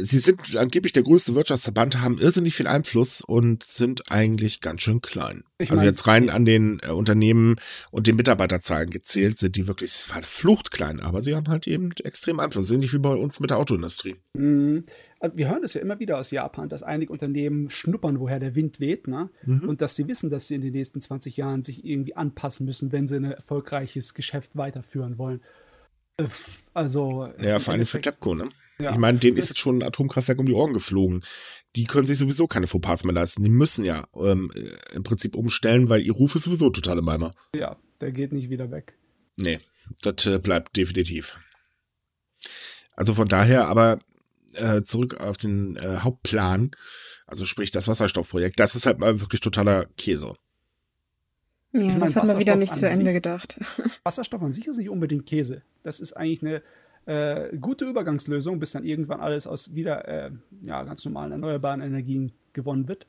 sie sind angeblich der größte Wirtschaftsverband, haben irrsinnig viel Einfluss und sind eigentlich ganz schön klein. Ich also jetzt rein an den äh, Unternehmen und den Mitarbeiterzahlen gezählt, sind die wirklich verflucht klein, aber sie haben halt eben extrem Einfluss, ähnlich wie bei uns mit der Autoindustrie. Mhm. Also wir hören das ja immer wieder aus Japan, dass einige Unternehmen schnuppern, woher der Wind weht, ne? Mhm. Und dass sie wissen, dass sie in den nächsten 20 Jahren sich irgendwie anpassen müssen, wenn sie ein erfolgreiches Geschäft weiterführen wollen. Äh, also. Ja, vor allem für TEPCO, ne? Ja. Ich meine, denen ist jetzt schon ein Atomkraftwerk um die Ohren geflogen. Die können sich sowieso keine Fauxpas mehr leisten. Die müssen ja ähm, im Prinzip umstellen, weil ihr Ruf ist sowieso total im Eimer. Ja, der geht nicht wieder weg. Nee, das äh, bleibt definitiv. Also von daher, aber äh, zurück auf den äh, Hauptplan, also sprich das Wasserstoffprojekt, das ist halt mal wirklich totaler Käse. Ja, das hat man wieder nicht zu Ende gedacht. <laughs> Wasserstoff an sich ist nicht unbedingt Käse. Das ist eigentlich eine äh, gute Übergangslösung, bis dann irgendwann alles aus wieder äh, ja, ganz normalen erneuerbaren Energien gewonnen wird.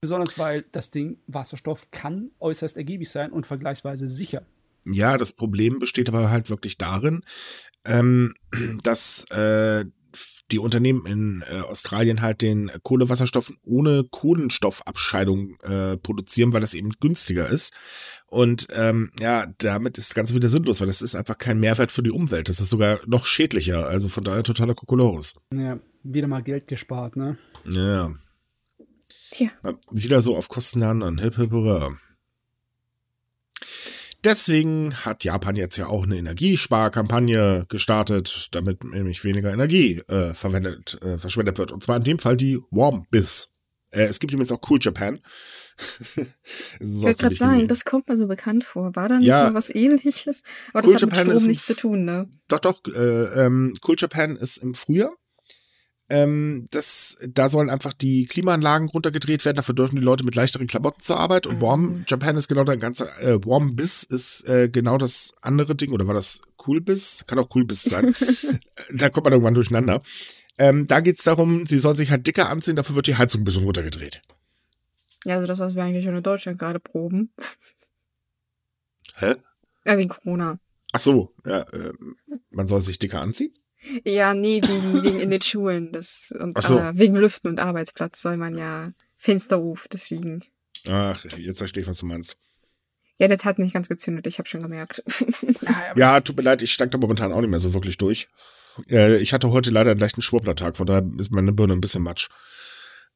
Besonders weil das Ding Wasserstoff kann äußerst ergiebig sein und vergleichsweise sicher. Ja, das Problem besteht aber halt wirklich darin, ähm, <clears throat> dass äh, die Unternehmen in äh, Australien halt den Kohlewasserstoff ohne Kohlenstoffabscheidung äh, produzieren, weil das eben günstiger ist. Und ähm, ja, damit ist das Ganze wieder sinnlos, weil das ist einfach kein Mehrwert für die Umwelt. Das ist sogar noch schädlicher. Also von daher totaler Kokolores. Ja, wieder mal Geld gespart, ne? Ja. Tja. Wieder so auf Kosten der anderen. Hip, hip, hurra. Deswegen hat Japan jetzt ja auch eine Energiesparkampagne gestartet, damit nämlich weniger Energie äh, verwendet, äh, verschwendet wird. Und zwar in dem Fall die Warm Biz. Äh, es gibt übrigens auch Cool Japan. <laughs> ich wollte gerade sagen, das kommt mir so bekannt vor. War da nicht ja, mal was ähnliches? Aber das cool hat Japan mit Strom nichts zu tun, ne? Doch, doch. Äh, ähm, cool Japan ist im Frühjahr. Ähm, das, da sollen einfach die Klimaanlagen runtergedreht werden. Dafür dürfen die Leute mit leichteren Klamotten zur Arbeit. Und Warm Mhm. Japan ist genau der ganze, äh, Warm Biss ist äh, genau das andere Ding. Oder war das Cool Biss? Kann auch Cool Biss sein. <laughs> Äh, da kommt man irgendwann durcheinander. Ähm, da geht's darum, sie sollen sich halt dicker anziehen, dafür wird die Heizung ein bisschen runtergedreht. Ja, also das, was wir eigentlich schon in Deutschland gerade proben. Hä? Äh, wegen Corona. Ach so, ja, ähm, man soll sich dicker anziehen? Ja, nee, wegen, <laughs> wegen in den Schulen. Das, und so. äh, wegen Lüften und Arbeitsplatz soll man ja Fensterruf, deswegen. Ach, jetzt verstehe ich, was du meinst. Ja, das hat nicht ganz gezündet, ich habe schon gemerkt. <laughs> Ja, tut mir leid, ich steig da momentan auch nicht mehr so wirklich durch. Äh, ich hatte heute leider einen leichten Schwurblertag, von daher ist meine Birne ein bisschen matsch.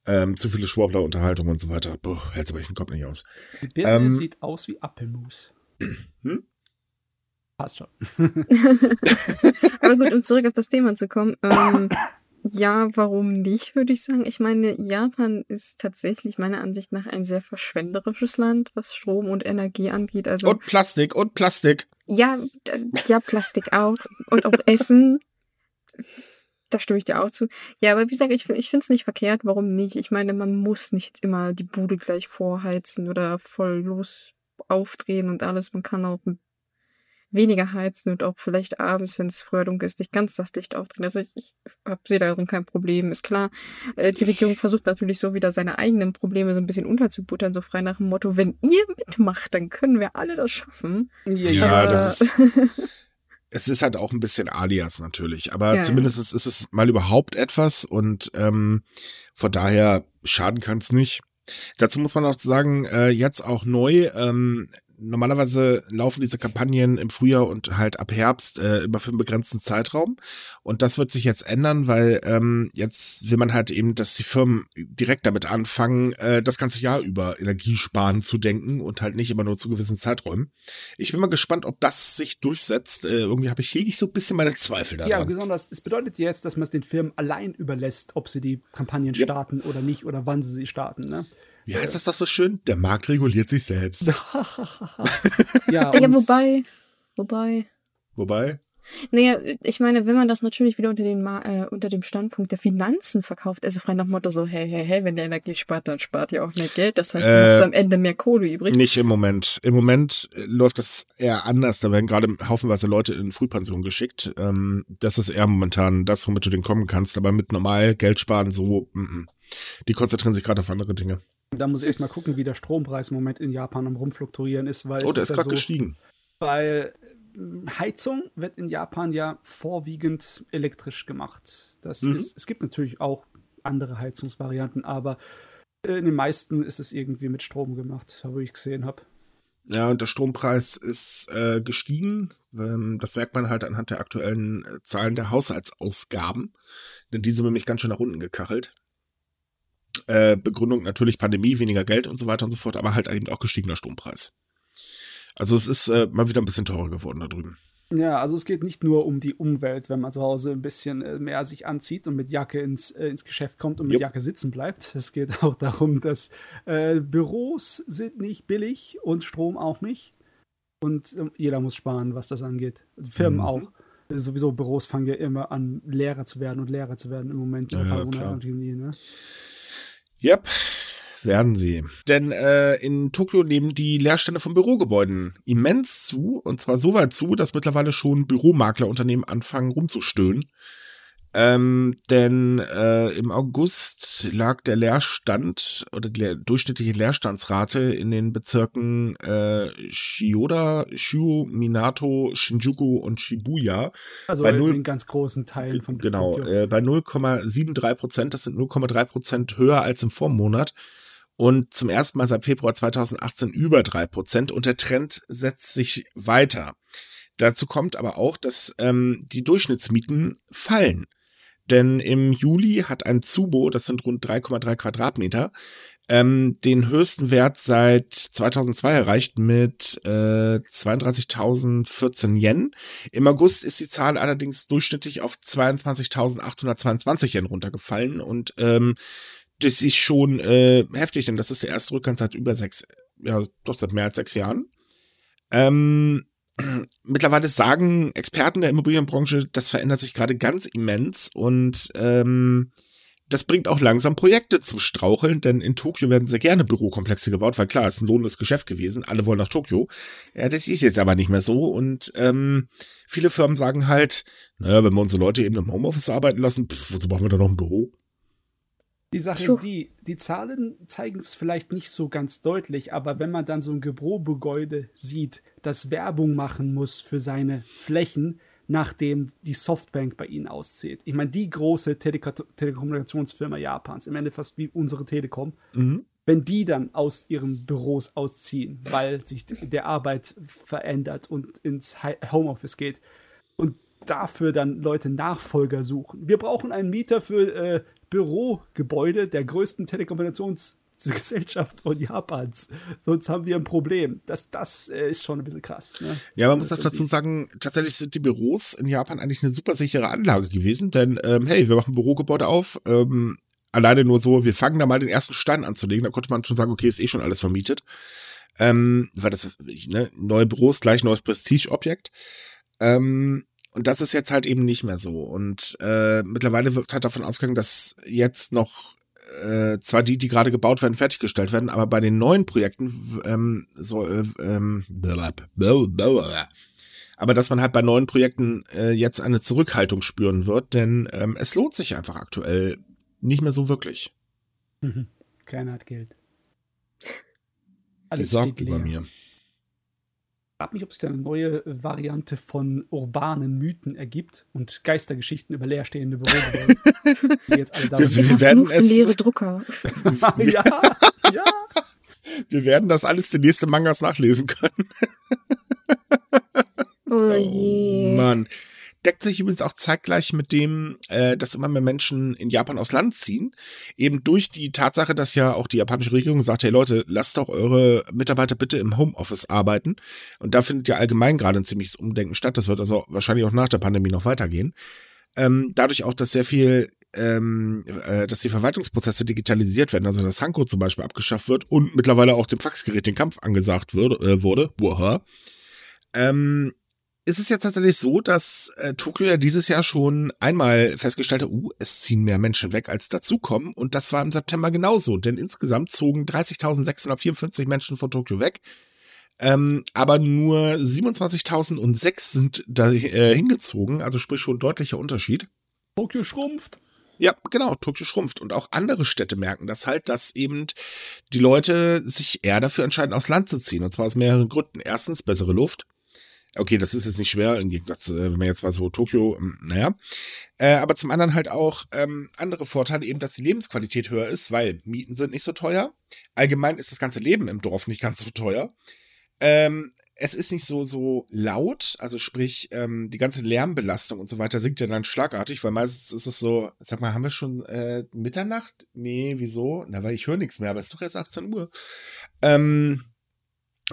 Ähm, zu viele Schwurbler-Unterhaltungen und so weiter. Boah, hält's aber ich den Kopf nicht aus. Die Birne Ähm, sieht aus wie Apfelmus. Hm? Passt schon. <laughs> Aber gut, um zurück auf das Thema zu kommen. Ähm, ja, warum nicht, würde ich sagen. Ich meine, Japan ist tatsächlich meiner Ansicht nach ein sehr verschwenderisches Land, was Strom und Energie angeht. Also Und Plastik, und Plastik. ja, ja, Plastik auch. Und auch Essen. Da stimme ich dir auch zu. Ja, aber wie gesagt, ich, ich finde es nicht verkehrt. Warum nicht? Ich meine, man muss nicht immer die Bude gleich vorheizen oder voll los aufdrehen und alles. Man kann auch weniger heizen und auch vielleicht abends, wenn es früher dunkel ist, nicht ganz das Licht aufdrehen. Also ich, ich hab, sehe darin kein Problem. Ist klar, äh, die Regierung versucht natürlich so wieder seine eigenen Probleme so ein bisschen unterzubuttern, so frei nach dem Motto, wenn ihr mitmacht, dann können wir alle das schaffen. Ja, Aber- das ist. <laughs> Es ist halt auch ein bisschen Alias natürlich, aber Ja, zumindest ist es mal überhaupt etwas und ähm, von daher schaden kann es nicht. Dazu muss man auch sagen, äh, jetzt auch neu, ähm, normalerweise laufen diese Kampagnen im Frühjahr und halt ab Herbst äh, immer für einen begrenzten Zeitraum. Und das wird sich jetzt ändern, weil ähm, jetzt will man halt eben, dass die Firmen direkt damit anfangen, äh, das ganze Jahr über Energiesparen zu denken und halt nicht immer nur zu gewissen Zeiträumen. Ich bin mal gespannt, ob das sich durchsetzt. Äh, irgendwie habe ich hege ich so ein bisschen meine Zweifel Ja, daran. besonders, es bedeutet jetzt, dass man es den Firmen allein überlässt, ob sie die Kampagnen Yep. starten oder nicht oder wann sie sie starten. Ne? Wie heißt das doch so schön? Der Markt reguliert sich selbst. <laughs> ja, ja, wobei, wobei. Wobei, Naja, ich meine, wenn man das natürlich wieder unter, den Ma äh, unter dem Standpunkt der Finanzen verkauft, also frei nach dem Motto so, hey, hey, hey, wenn der Energie spart, dann spart ihr auch mehr Geld. Das heißt, Äh, ihr am Ende mehr Kohle übrig. nicht im Moment. Im Moment äh, läuft das eher anders. Da werden gerade haufenweise Leute in Frühpension geschickt. Ähm, das ist eher momentan das, womit du den kommen kannst. Aber mit normal Geld sparen so, mm -mm. die konzentrieren sich gerade auf andere Dinge. Da muss ich echt mal gucken, wie der Strompreis im Moment in Japan am rumfluktuieren ist, weil Oh, es der ist ja gerade so, gestiegen. Weil Heizung wird in Japan ja vorwiegend elektrisch gemacht. Das Mhm. ist, es gibt natürlich auch andere Heizungsvarianten, aber in den meisten ist es irgendwie mit Strom gemacht, wo ich gesehen habe. Ja, und der Strompreis ist äh, gestiegen. Ähm, das merkt man halt anhand der aktuellen äh, Zahlen der Haushaltsausgaben. Denn die sind nämlich ganz schön nach unten gekachelt. Äh, Begründung natürlich Pandemie, weniger Geld und so weiter und so fort, aber halt eben auch gestiegener Strompreis. Also es ist äh, mal wieder ein bisschen teurer geworden da drüben. Ja, also es geht nicht nur um die Umwelt, wenn man zu Hause ein bisschen äh, mehr sich anzieht und mit Jacke ins, äh, ins Geschäft kommt und mit Jupp. Jacke sitzen bleibt. Es geht auch darum, dass äh, Büros sind nicht billig und Strom auch nicht. Und ähm, jeder muss sparen, was das angeht. Firmen Mhm. auch. Sowieso Büros fangen ja immer an, leerer zu werden und leerer zu werden im Moment. Ja, ja, Corona-Epidemie, ne? Yep, werden sie. Denn äh, in Tokio nehmen die Leerstände von Bürogebäuden immens zu. Und zwar so weit zu, dass mittlerweile schon Büromaklerunternehmen anfangen rumzustöhnen. Ähm, denn äh, im August lag der Leerstand oder die durchschnittliche Leerstandsrate in den Bezirken äh, Shioda, Shio, Minato, Shinjuku und Shibuya Also Bei in null- den ganz großen Teilen von Genau, äh, bei 0,73 Prozent. Das sind 0,3 Prozent höher als im Vormonat. Und zum ersten Mal seit Februar 2018 über drei Prozent. Und der Trend setzt sich weiter. Dazu kommt aber auch, dass ähm, die Durchschnittsmieten fallen. Denn im Juli hat ein Zubo, das sind rund 3,3 Quadratmeter, ähm, den höchsten Wert seit 2002 erreicht mit äh, 32.014 Yen. Im August ist die Zahl allerdings durchschnittlich auf 22.822 Yen runtergefallen und ähm, das ist schon äh, heftig, denn das ist der erste Rückgang seit über sechs, ja, doch seit mehr als sechs Jahren. Ähm, <clears throat> mittlerweile sagen Experten der Immobilienbranche, das verändert sich gerade ganz immens und ähm, das bringt auch langsam Projekte zum Straucheln, denn in Tokio werden sehr gerne Bürokomplexe gebaut, weil klar, es ist ein lohnendes Geschäft gewesen, alle wollen nach Tokio. Ja, das ist jetzt aber nicht mehr so und ähm, viele Firmen sagen halt, naja, wenn wir unsere Leute eben im Homeoffice arbeiten lassen, pff, wozu brauchen wir da noch ein Büro? Die Sache ist die, die Zahlen zeigen es vielleicht nicht so ganz deutlich, aber wenn man dann so ein Bürogebäude sieht, das Werbung machen muss für seine Flächen, nachdem die Softbank bei ihnen auszieht. Ich meine, die große Teleka Telekommunikationsfirma Japans, im Ende fast wie unsere Telekom, mhm. wenn die dann aus ihren Büros ausziehen, weil sich der Arbeit verändert und ins Homeoffice geht und dafür dann Leute Nachfolger suchen. Wir brauchen einen Mieter für äh, Bürogebäude der größten Telekommunikationsgesellschaft von Japans. Sonst haben wir ein Problem. Das, das äh, ist schon ein bisschen krass. Ne? Ja, man muss auch dazu sagen, tatsächlich sind die Büros in Japan eigentlich eine super sichere Anlage gewesen, denn ähm, hey, wir machen Bürogebäude auf. Ähm, alleine nur so, wir fangen da mal den ersten Stein anzulegen. Da konnte man schon sagen, okay, ist eh schon alles vermietet. Ähm, weil das, ne, neue Büros gleich neues Prestigeobjekt. Ähm, und das ist jetzt halt eben nicht mehr so. Und äh, mittlerweile wird halt davon ausgegangen, dass jetzt noch äh, zwar die, die gerade gebaut werden, fertiggestellt werden, aber bei den neuen Projekten ähm, so äh, ähm, aber dass man halt bei neuen Projekten äh, jetzt eine Zurückhaltung spüren wird, denn ähm, es lohnt sich einfach aktuell nicht mehr so wirklich. Mhm. Keiner hat Geld. Alles Die sorgt über mir frage mich, ob sich da eine neue Variante von urbanen Mythen ergibt und Geistergeschichten über leerstehende Büros. <laughs> wir, wir werden es leere Drucker. <laughs> ja, ja. Wir werden das alles die nächste Mangas nachlesen können. oh je. Oh Mann deckt sich übrigens auch zeitgleich mit dem, äh, dass immer mehr Menschen in Japan aus Land ziehen. Eben durch die Tatsache, dass ja auch die japanische Regierung sagt, hey Leute, lasst doch eure Mitarbeiter bitte im Homeoffice arbeiten. Und da findet ja allgemein gerade ein ziemliches Umdenken statt. Das wird also wahrscheinlich auch nach der Pandemie noch weitergehen. Ähm, dadurch auch, dass sehr viel ähm, äh, dass die Verwaltungsprozesse digitalisiert werden, also dass Hanko zum Beispiel abgeschafft wird und mittlerweile auch dem Faxgerät den Kampf angesagt würde, äh, wurde. Wow. Ähm, ist es jetzt tatsächlich so, dass äh, Tokio ja dieses Jahr schon einmal festgestellt hat, uh, es ziehen mehr Menschen weg, als dazukommen. Und das war im September genauso, denn insgesamt zogen 30.654 Menschen von Tokio weg. Ähm, aber nur 27.006 sind da äh, hingezogen, also sprich schon deutlicher Unterschied. Tokio schrumpft. Ja, genau, Tokio schrumpft. Und auch andere Städte merken das halt, dass eben die Leute sich eher dafür entscheiden, aufs Land zu ziehen. Und zwar aus mehreren Gründen. Erstens, bessere Luft. Okay, das ist jetzt nicht schwer, im Gegensatz, äh, wenn man jetzt mal so Tokio, ähm, naja. Äh, aber zum anderen halt auch ähm, andere Vorteile, eben, dass die Lebensqualität höher ist, weil Mieten sind nicht so teuer. Allgemein ist das ganze Leben im Dorf nicht <laughs> ganz so teuer. Ähm, es ist nicht so, so laut, also sprich, ähm, die ganze Lärmbelastung und so weiter sinkt ja dann schlagartig, weil meistens ist es so, sag mal, haben wir schon äh, Mitternacht? Nee, wieso? Na, weil ich höre nichts mehr, aber es ist doch erst 18 Uhr. Ähm,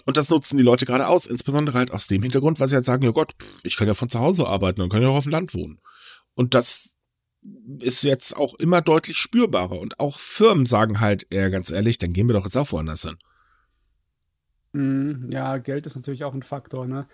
und das nutzen die Leute gerade aus, insbesondere halt aus dem Hintergrund, weil sie halt sagen, ja Gott, ich kann ja von zu Hause arbeiten und kann ja auch auf dem Land wohnen. Und das ist jetzt auch immer deutlich spürbarer. Und auch Firmen sagen halt, ja, ganz ehrlich, dann gehen wir doch jetzt auch woanders hin. Mhm, ja, Geld ist natürlich auch ein Faktor, ne?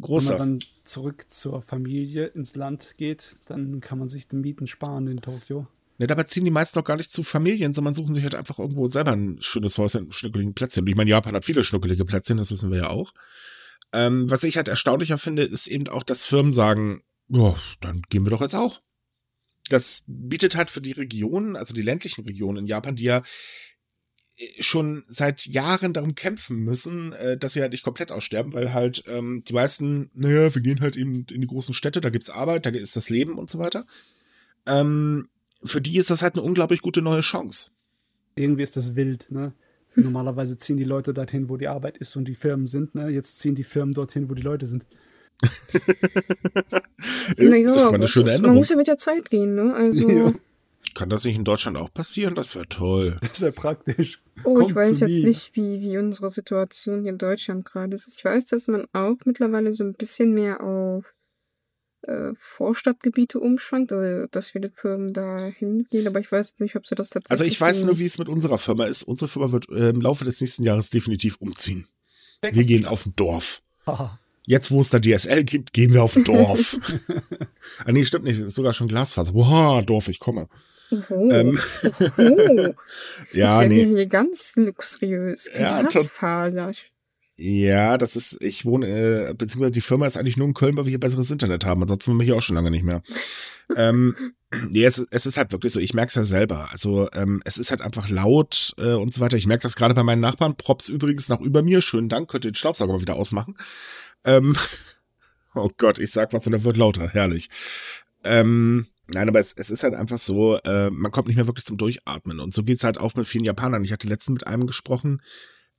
Großer. Wenn man dann zurück zur Familie ins Land geht, dann kann man sich die Mieten sparen in Tokio. Ne, dabei ziehen die meisten noch gar nicht zu Familien, sondern suchen sich halt einfach irgendwo selber ein schönes Haus, ein schnuckeligen Plätzchen. Ich meine, Japan hat viele schnuckelige Plätzchen, das wissen wir ja auch. Ähm, was ich halt erstaunlicher finde, ist eben auch, dass Firmen sagen, ja, dann gehen wir doch jetzt auch. Das bietet halt für die Regionen, also die ländlichen Regionen in Japan, die ja äh, schon seit Jahren darum kämpfen müssen, äh, dass sie halt nicht komplett aussterben, weil halt ähm, die meisten, naja, wir gehen halt eben in die großen Städte, da gibt's Arbeit, da ist das Leben und so weiter. Ähm, für die ist das halt eine unglaublich gute neue Chance. Irgendwie ist das wild, ne? <laughs> Normalerweise ziehen die Leute dorthin, wo die Arbeit ist und die Firmen sind, ne? Jetzt ziehen die Firmen dorthin, wo die Leute sind. <laughs> naja, das war eine schöne Änderung. Man muss ja mit der Zeit gehen, ne? Also. Ja. Kann das nicht in Deutschland auch passieren? Das wäre toll. <laughs> Das wäre praktisch. Oh, Kommt ich weiß jetzt mir. nicht, wie, wie unsere Situation hier in Deutschland gerade ist. Ich weiß, dass man auch mittlerweile so ein bisschen mehr auf äh, Vorstadtgebiete umschwankt, also dass viele Firmen da hingehen, aber ich weiß nicht, ob sie das tatsächlich. Also ich weiß nur, wie es mit unserer Firma ist. Unsere Firma wird äh, im Laufe des nächsten Jahres definitiv umziehen. Wir gehen auf ein Dorf. Jetzt, wo es da DSL gibt, gehen wir auf Dorf. <laughs> ah, nee, stimmt nicht. Ist sogar schon Glasfaser. Boah, Dorf, ich komme. Oho. Ähm, Oho. <laughs> ja, Jetzt werden wir nee. hier ganz luxuriös. Glasfaser. Ja, das ist, ich wohne, äh, beziehungsweise die Firma ist eigentlich nur in Köln, weil wir hier besseres Internet haben. Ansonsten sind wir hier auch schon lange nicht mehr. <laughs> ähm, nee, es, es ist halt wirklich so, ich merke es ja selber. Also ähm, es ist halt einfach laut äh, und so weiter. Ich merke das gerade bei meinen Nachbarn. Props übrigens nach über mir. Schönen Dank. Könnt ihr den Staubsauger mal wieder ausmachen. Ähm, <laughs> oh Gott, ich sag was und er wird lauter. Herrlich. Ähm, Nein, aber es, es ist halt einfach so, äh, man kommt nicht mehr wirklich zum Durchatmen. Und so geht's halt auch mit vielen Japanern. Ich hatte letztens mit einem gesprochen,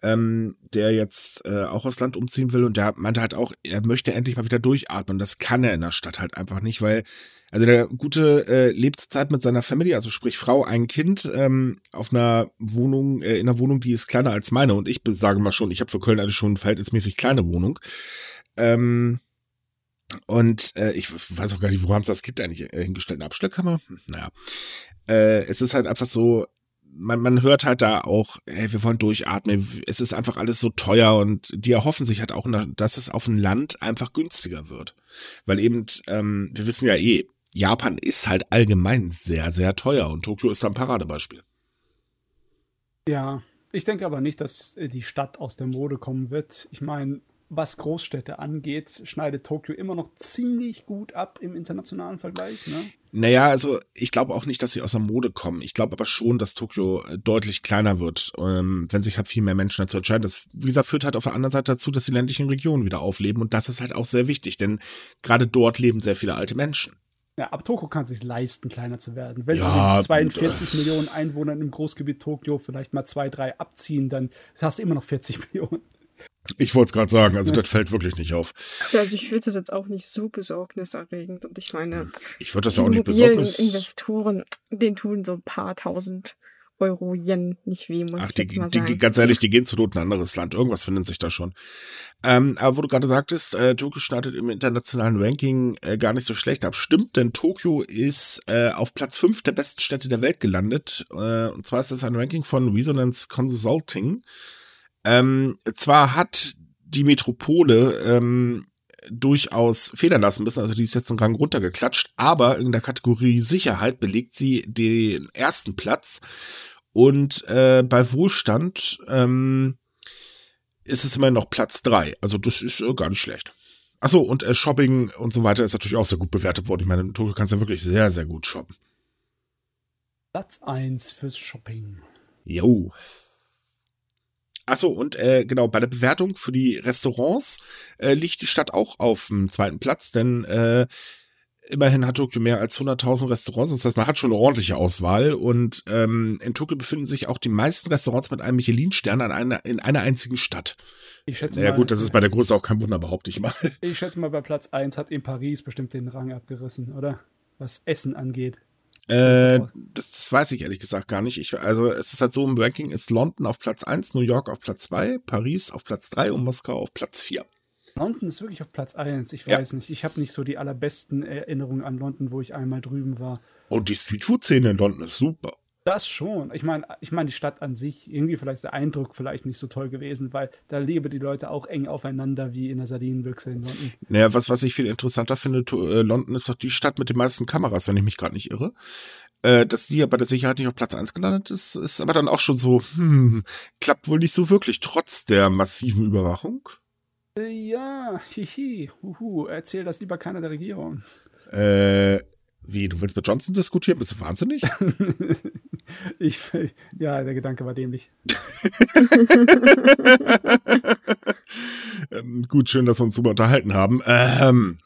ähm, der jetzt äh, auch aufs Land umziehen will und der meinte halt auch, er möchte endlich mal wieder durchatmen. Das kann er in der Stadt halt einfach nicht, weil, also der Gute äh, lebt mit seiner Familie, also sprich Frau, ein Kind, ähm, auf einer Wohnung, äh, in einer Wohnung, die ist kleiner als meine. Und ich sage mal schon, ich habe für Köln eine schon verhältnismäßig kleine Wohnung. Ähm, und äh, ich weiß auch gar nicht, wo haben sie das Kind eigentlich äh, hingestellt? Eine Abstellkammer? Naja. Äh, es ist halt einfach so, man, man hört halt da auch, ey, wir wollen durchatmen, es ist einfach alles so teuer und die erhoffen sich halt auch, dass es auf dem Land einfach günstiger wird. Weil eben, ähm, wir wissen ja eh, Japan ist halt allgemein sehr, sehr teuer und Tokio ist da ein Paradebeispiel. Ja, ich denke aber nicht, dass die Stadt aus der Mode kommen wird. Ich meine, was Großstädte angeht, schneidet Tokio immer noch ziemlich gut ab im internationalen Vergleich. Ne? Naja, also ich glaube auch nicht, dass sie aus der Mode kommen. Ich glaube aber schon, dass Tokio äh, deutlich kleiner wird, ähm, wenn sich halt viel mehr Menschen dazu entscheiden. Das, wie gesagt, führt halt auf der anderen Seite dazu, dass die ländlichen Regionen wieder aufleben. Und das ist halt auch sehr wichtig, denn gerade dort leben sehr viele alte Menschen. Ja, aber Tokio kann sich leisten, kleiner zu werden. Wenn Ja, sie mit 42 Millionen Einwohnern im Großgebiet Tokio vielleicht mal zwei, drei abziehen, dann hast du immer noch 40 <laughs> Millionen. Ich wollte es gerade sagen, also das fällt wirklich nicht auf. Also ich finde das jetzt auch nicht so besorgniserregend. Und ich meine, Ich würde das ja auch nicht besorgnis. Investoren, denen tun so ein paar tausend Euro Yen nicht weh, muss Ach, ich die, jetzt mal die, sagen. ganz ehrlich, die gehen zu Not in ein anderes Land. Irgendwas findet sich da schon. Ähm, aber wo du gerade sagtest, äh, Tokio startet im internationalen Ranking äh, gar nicht so schlecht ab. Stimmt, denn Tokio ist äh, auf Platz 5 der besten Städte der Welt gelandet. Äh, und zwar ist das ein Ranking von Resonance Consulting. Ähm, zwar hat die Metropole ähm, durchaus federn lassen müssen, also die ist jetzt einen Rang runtergeklatscht, aber in der Kategorie Sicherheit belegt sie den ersten Platz und äh, bei Wohlstand ähm, ist es immerhin noch Platz drei. Also das ist äh, gar nicht schlecht. Achso, und äh, Shopping und so weiter ist natürlich auch sehr gut bewertet worden. Ich meine, in Tokio kannst du ja wirklich sehr, sehr gut shoppen. Platz 1 fürs Shopping. Jo. Achso, und äh, genau, bei der Bewertung für die Restaurants äh, liegt die Stadt auch auf dem zweiten Platz, denn äh, immerhin hat Tokio mehr als 100.000 Restaurants. Das heißt, man hat schon eine ordentliche Auswahl. Und ähm, in Tokio befinden sich auch die meisten Restaurants mit einem Michelin-Stern an einer, in einer einzigen Stadt. Ich schätze Ja mal, gut, das ist bei der Größe auch kein Wunder, behaupte ich mal. ich schätze mal, bei Platz 1 hat in Paris bestimmt den Rang abgerissen, oder? Was Essen angeht. Äh, das, das weiß ich ehrlich gesagt gar nicht. Ich, also es ist halt so, im Ranking ist London auf Platz 1, New York auf Platz 2, Paris auf Platz 3 und Moskau auf Platz 4. London ist wirklich auf Platz 1. Ich Ja. weiß nicht. Ich habe nicht so die allerbesten Erinnerungen an London, wo ich einmal drüben war. Und die Streetfood-Szene in London ist super. Das schon. Ich meine, ich meine, die Stadt an sich, irgendwie vielleicht ist der Eindruck vielleicht nicht so toll gewesen, weil da leben die Leute auch eng aufeinander wie in der Sardinenbüchse in London. Naja, was, was ich viel interessanter finde, äh, London ist doch die Stadt mit den meisten Kameras, wenn ich mich gerade nicht irre. Äh, dass die ja bei der Sicherheit nicht auf Platz 1 gelandet ist, ist aber dann auch schon so, hm, klappt wohl nicht so wirklich, trotz der massiven Überwachung. Ja, hihi, huhu, erzähl das lieber keiner der Regierung. Äh, wie, du willst mit Johnson diskutieren? Bist du wahnsinnig? <laughs> ich, <laughs> ja, der Gedanke war dämlich. <laughs> ähm, gut, schön, dass wir uns darüber unterhalten haben. Ähm,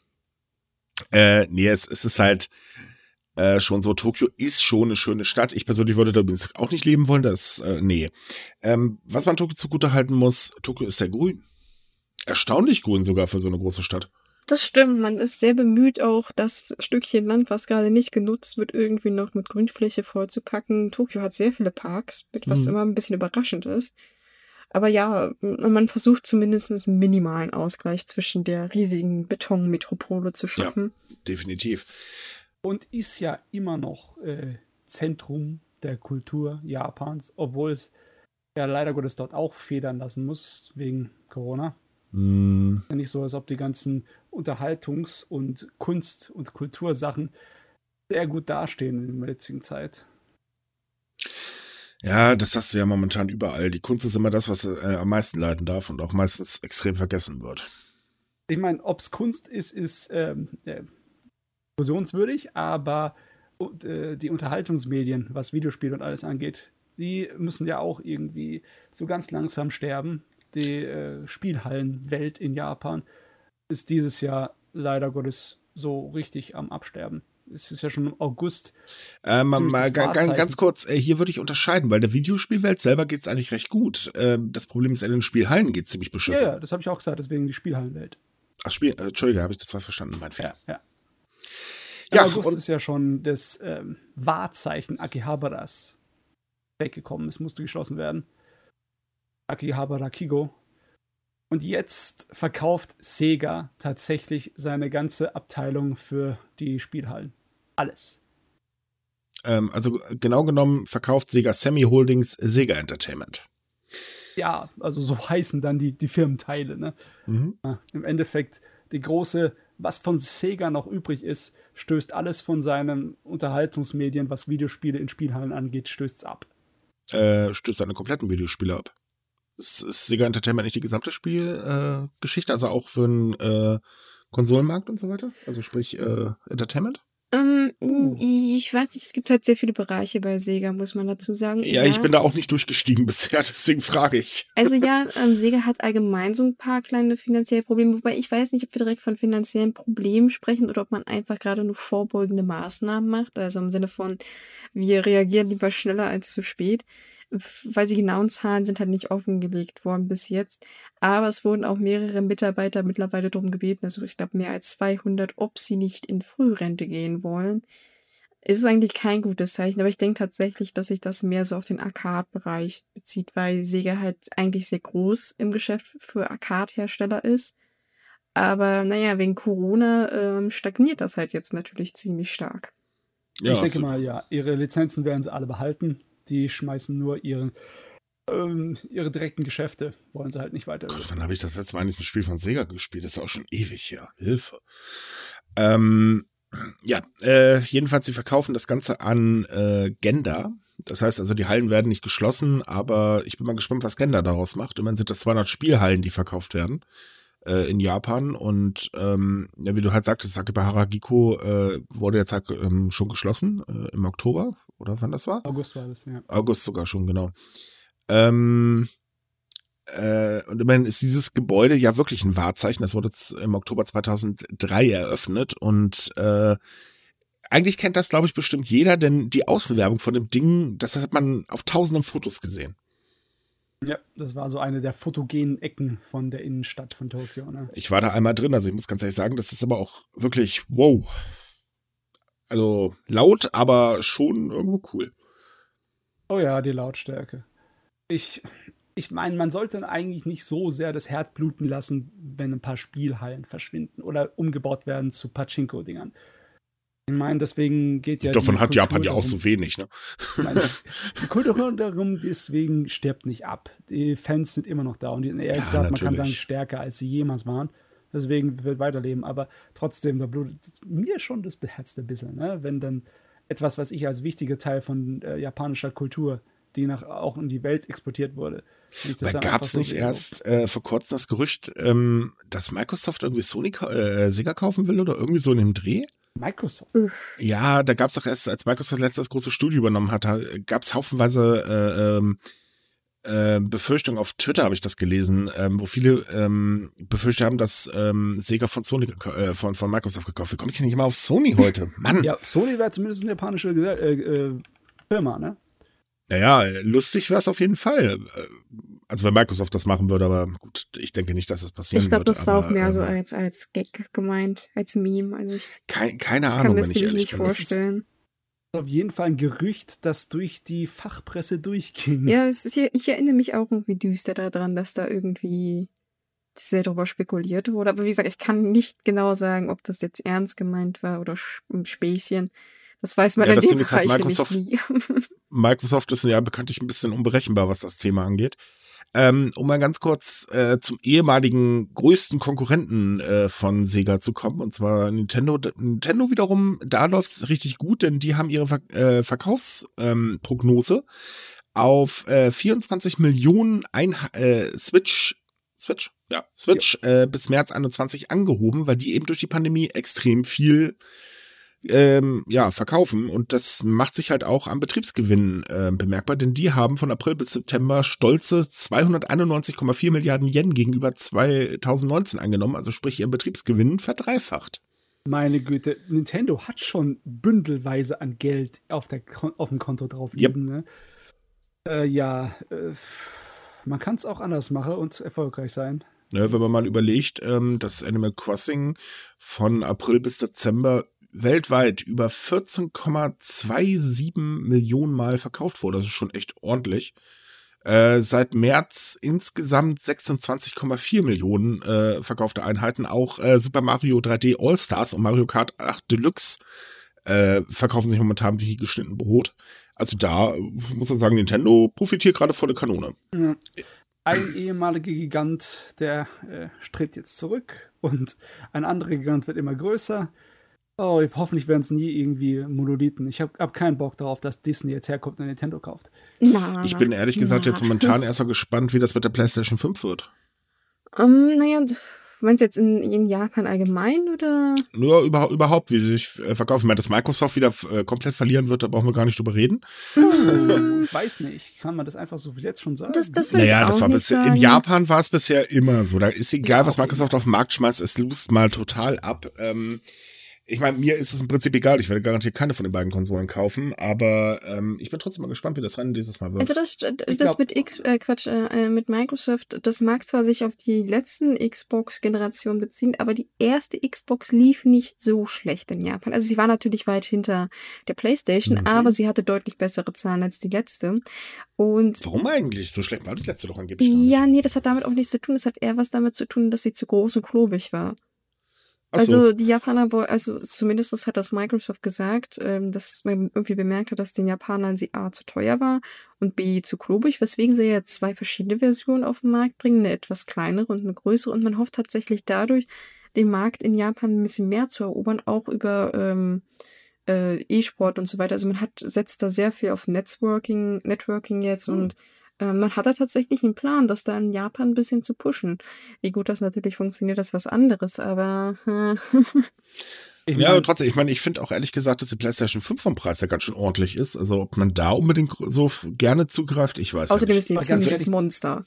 äh, nee, es, es ist halt äh, schon so, Tokio ist schon eine schöne Stadt. Ich persönlich würde da übrigens auch nicht leben wollen, das, äh, nee. Ähm, was man Tokio zugute halten muss, Tokio ist sehr grün. Erstaunlich grün sogar für so eine große Stadt. Das stimmt, man ist sehr bemüht, auch das Stückchen Land, was gerade nicht genutzt wird, irgendwie noch mit Grünfläche vollzupacken. Tokio hat sehr viele Parks, mit was Mhm. immer ein bisschen überraschend ist. Aber ja, man versucht zumindest einen minimalen Ausgleich zwischen der riesigen Betonmetropole zu schaffen. Definitiv. Und ist ja immer noch äh, Zentrum der Kultur Japans, obwohl es ja leider Gottes dort auch federn lassen muss wegen Corona. Mm. Ja nicht so, als ob die ganzen Unterhaltungs- und Kunst- und Kultursachen sehr gut dastehen in der jetzigen Zeit. Ja, das hast du ja momentan überall. Die Kunst ist immer das, was äh, am meisten leiden darf und auch meistens extrem vergessen wird. Ich meine, ob es Kunst ist, ist ähm, äh, diskussionswürdig, aber äh, die Unterhaltungsmedien, was Videospiele und alles angeht, die müssen ja auch irgendwie so ganz langsam sterben. Die äh, Spielhallenwelt in Japan ist dieses Jahr leider Gottes so richtig am Absterben es ist ja schon im August. Ähm, mal ganz, ganz kurz, äh, hier würde ich unterscheiden, weil der Videospielwelt selber geht es eigentlich recht gut. Ähm, das Problem ist, in den Spielhallen geht es ziemlich beschissen. Ja, ja das habe ich auch gesagt, deswegen die Spielhallenwelt. Ach, Spiel, äh, Entschuldige, habe ich das mal verstanden, mein Fehler. Ja, ja. Ja, August ist ja schon das ähm, Wahrzeichen Akihabaras weggekommen. Es musste geschlossen werden. Akihabara Kigo. Und jetzt verkauft Sega tatsächlich seine ganze Abteilung für die Spielhallen alles. Ähm, also genau genommen verkauft Sega Semi Holdings Sega Entertainment. Ja, also so <laughs> heißen dann die, die Firmenteile. Ne? Mhm. Ja, Im Endeffekt die große, was von Sega noch übrig ist, stößt alles von seinen Unterhaltungsmedien, was Videospiele in Spielhallen angeht, stößt es ab. Äh, stößt seine kompletten Videospiele ab. Ist, ist Sega Entertainment nicht die gesamte Spielgeschichte, äh, also auch für den äh, Konsolenmarkt und so weiter? Also sprich äh, Entertainment? Ähm. Ich weiß nicht, es gibt halt sehr viele Bereiche bei Sega, muss man dazu sagen. Ja, ja. ich bin da auch nicht durchgestiegen <laughs> bisher, deswegen frage ich. Also ja, ähm, Sega hat allgemein so ein paar kleine finanzielle Probleme, wobei ich weiß nicht, ob wir direkt von finanziellen Problemen sprechen oder ob man einfach gerade nur vorbeugende Maßnahmen macht. Also im Sinne von, wir reagieren lieber schneller als zu spät weil die genauen Zahlen sind halt nicht offengelegt worden bis jetzt. Aber es wurden auch mehrere Mitarbeiter mittlerweile darum gebeten, also ich glaube mehr als 200, ob sie nicht in Frührente gehen wollen. Ist eigentlich kein gutes Zeichen, aber ich denke tatsächlich, dass sich das mehr so auf den Arcade-Bereich bezieht, weil Sega halt eigentlich sehr groß im Geschäft für Arcade-Hersteller ist. Aber naja, wegen Corona ähm, stagniert das halt jetzt natürlich ziemlich stark. Ja, ich denke mal, ja, ihre Lizenzen werden sie alle behalten die schmeißen nur ihren, ähm, ihre direkten Geschäfte, wollen sie halt nicht weiter. Gott, wann habe ich das letzte Mal nicht ein Spiel von Sega gespielt? Das ist auch schon ewig her. Hilfe. Ähm, ja, äh, jedenfalls, sie verkaufen das Ganze an äh, Genda. Das heißt also, die Hallen werden nicht geschlossen, aber ich bin mal gespannt, was Genda daraus macht. Immerhin sind das 200 Spielhallen, die verkauft werden äh, in Japan. Und ähm, ja, wie du halt sagtest, Sakibahara Giko äh, wurde jetzt halt ähm, schon geschlossen äh, im Oktober oder wann das war? August war das, ja. August sogar schon, genau. Ähm, äh, und immerhin ist dieses Gebäude ja wirklich ein Wahrzeichen. Das wurde jetzt im Oktober 2003 eröffnet und äh, eigentlich kennt das, glaube ich, bestimmt jeder, denn die Außenwerbung von dem Ding, das hat man auf tausenden Fotos gesehen. Ja, das war so eine der fotogenen Ecken von der Innenstadt von Tokio. Ne? Ich war da einmal drin, also ich muss ganz ehrlich sagen, das ist aber auch wirklich wow. Also laut, aber schon irgendwo cool. Oh ja, die Lautstärke. Ich, ich meine, man sollte eigentlich nicht so sehr das Herz bluten lassen, wenn ein paar Spielhallen verschwinden oder umgebaut werden zu Pachinko-Dingern. Ich meine, deswegen geht ja. Davon hat Japan ja auch so wenig, ne? Meine, die Kultur darum, deswegen stirbt nicht ab. Die Fans sind immer noch da und ehrlich ja, gesagt, natürlich. man kann sagen, stärker als sie jemals waren. Deswegen wird weiterleben, aber trotzdem, da blutet mir schon das Herz ein bisschen, ne? wenn dann etwas, was ich als wichtiger Teil von äh, japanischer Kultur, die nach, auch in die Welt exportiert wurde. Gab es nicht so erst äh, vor kurzem das Gerücht, ähm, dass Microsoft irgendwie Sony äh, Sega kaufen will oder irgendwie so in dem Dreh? Microsoft. Ja, da gab es doch erst, als Microsoft letztes große Studio übernommen hat, gab es haufenweise äh, ähm, äh, Befürchtungen auf Twitter, habe ich das gelesen, ähm, wo viele ähm, befürchtet haben, dass ähm, Sega von Sony äh, von, von Microsoft gekauft wird. Komme ich denn nicht mal auf Sony heute? <laughs> Mann. Ja, Sony wäre zumindest eine japanische äh, äh, Firma, ne? Naja, lustig wäre es auf jeden Fall. Also wenn Microsoft das machen würde, aber gut, ich denke nicht, dass das passieren ich glaub, würde. Ich glaube, das war auch mehr ähm, so als, als Gag gemeint, als Meme. Also ich, kein, keine ich Ahnung, wenn ich ehrlich nicht vorstellen. Das ist auf jeden Fall ein Gerücht, das durch die Fachpresse durchging. Ja, es ist hier, ich erinnere mich auch irgendwie düster daran, dass da irgendwie sehr darüber spekuliert wurde. Aber wie gesagt, ich kann nicht genau sagen, ob das jetzt ernst gemeint war oder ein Späßchen. Das weiß man ja, in dem Bereich halt Microsoft, nie. <laughs> Microsoft ist ja bekanntlich ein bisschen unberechenbar, was das Thema angeht. Ähm, um mal ganz kurz äh, zum ehemaligen größten Konkurrenten äh, von Sega zu kommen, und zwar Nintendo. Nintendo wiederum, da läuft's richtig gut, denn die haben ihre Ver äh, Verkaufsprognose ähm, auf äh, 24 Millionen Ein äh, Switch Switch, ja, Switch ja. Äh, bis März 21 angehoben, weil die eben durch die Pandemie extrem viel ähm, ja, verkaufen. Und das macht sich halt auch am Betriebsgewinn äh, bemerkbar, denn die haben von April bis September stolze 291,4 Milliarden Yen gegenüber 2019 angenommen, also sprich ihren Betriebsgewinn verdreifacht. Meine Güte, Nintendo hat schon bündelweise an Geld auf, der, auf dem Konto drauf liegen. Yep. Ne? Äh, ja, äh, man kann es auch anders machen und erfolgreich sein. Ne, wenn man mal überlegt, ähm, dass Animal Crossing von April bis Dezember weltweit über 14,27 Millionen Mal verkauft wurde. Das ist schon echt ordentlich. Äh, seit März insgesamt 26,4 Millionen äh, verkaufte Einheiten. Auch äh, Super Mario 3D All Stars und Mario Kart 8 Deluxe äh, verkaufen sich momentan wie geschnitten Brot. Also da muss man sagen, Nintendo profitiert gerade volle Kanone. Ein ehemaliger Gigant, der äh, tritt jetzt zurück und ein anderer Gigant wird immer größer. Oh, hoffentlich werden es nie irgendwie Monolithen. Ich habe hab keinen Bock darauf, dass Disney jetzt herkommt und Nintendo kauft. Na, ich bin ehrlich gesagt na. jetzt momentan erst so gespannt, wie das mit der PlayStation 5 wird. Um, ähm, naja, meinst du jetzt in, in Japan allgemein oder? Nur über, überhaupt, wie sie sich äh, verkaufen. Ich meine, dass Microsoft wieder äh, komplett verlieren wird, da brauchen wir gar nicht drüber reden. Hm. ich weiß nicht. Kann man das einfach so wie jetzt schon sagen? Das, das naja, das war bisher, in Japan war es bisher immer so. Da ist egal, ja, was Microsoft auf den Markt schmeißt, es lust mal total ab. Ähm, ich meine, mir ist es im Prinzip egal. Ich werde garantiert keine von den beiden Konsolen kaufen, aber ähm, ich bin trotzdem mal gespannt, wie das Rennen dieses Mal wird. Also das, das glaub, mit X, äh, Quatsch, äh, mit Microsoft, das mag zwar sich auf die letzten Xbox-Generationen beziehen, aber die erste Xbox lief nicht so schlecht in Japan. Also sie war natürlich weit hinter der PlayStation, mhm. aber sie hatte deutlich bessere Zahlen als die letzte. Und Warum eigentlich? So schlecht war die letzte doch angeblich. Ja, nee, das hat damit auch nichts zu tun. Das hat eher was damit zu tun, dass sie zu groß und klobig war. Also die Japaner, also zumindest hat das Microsoft gesagt, ähm, dass man irgendwie bemerkt hat, dass den Japanern sie A zu teuer war und B zu klobig, weswegen sie jetzt zwei verschiedene Versionen auf den Markt bringen, eine etwas kleinere und eine größere. Und man hofft tatsächlich dadurch, den Markt in Japan ein bisschen mehr zu erobern, auch über ähm, äh, E-Sport und so weiter. Also man hat setzt da sehr viel auf Networking, Networking jetzt mhm. und man hat da tatsächlich einen Plan, das da in Japan ein bisschen zu pushen. Wie gut das natürlich funktioniert, das ist was anderes, aber. Ich <laughs> mein, ja, aber trotzdem, ich meine, ich finde auch ehrlich gesagt, dass die PlayStation 5 vom Preis ja ganz schön ordentlich ist. Also, ob man da unbedingt so gerne zugreift, ich weiß Außerdem ja ist die ein ziemliches Monster.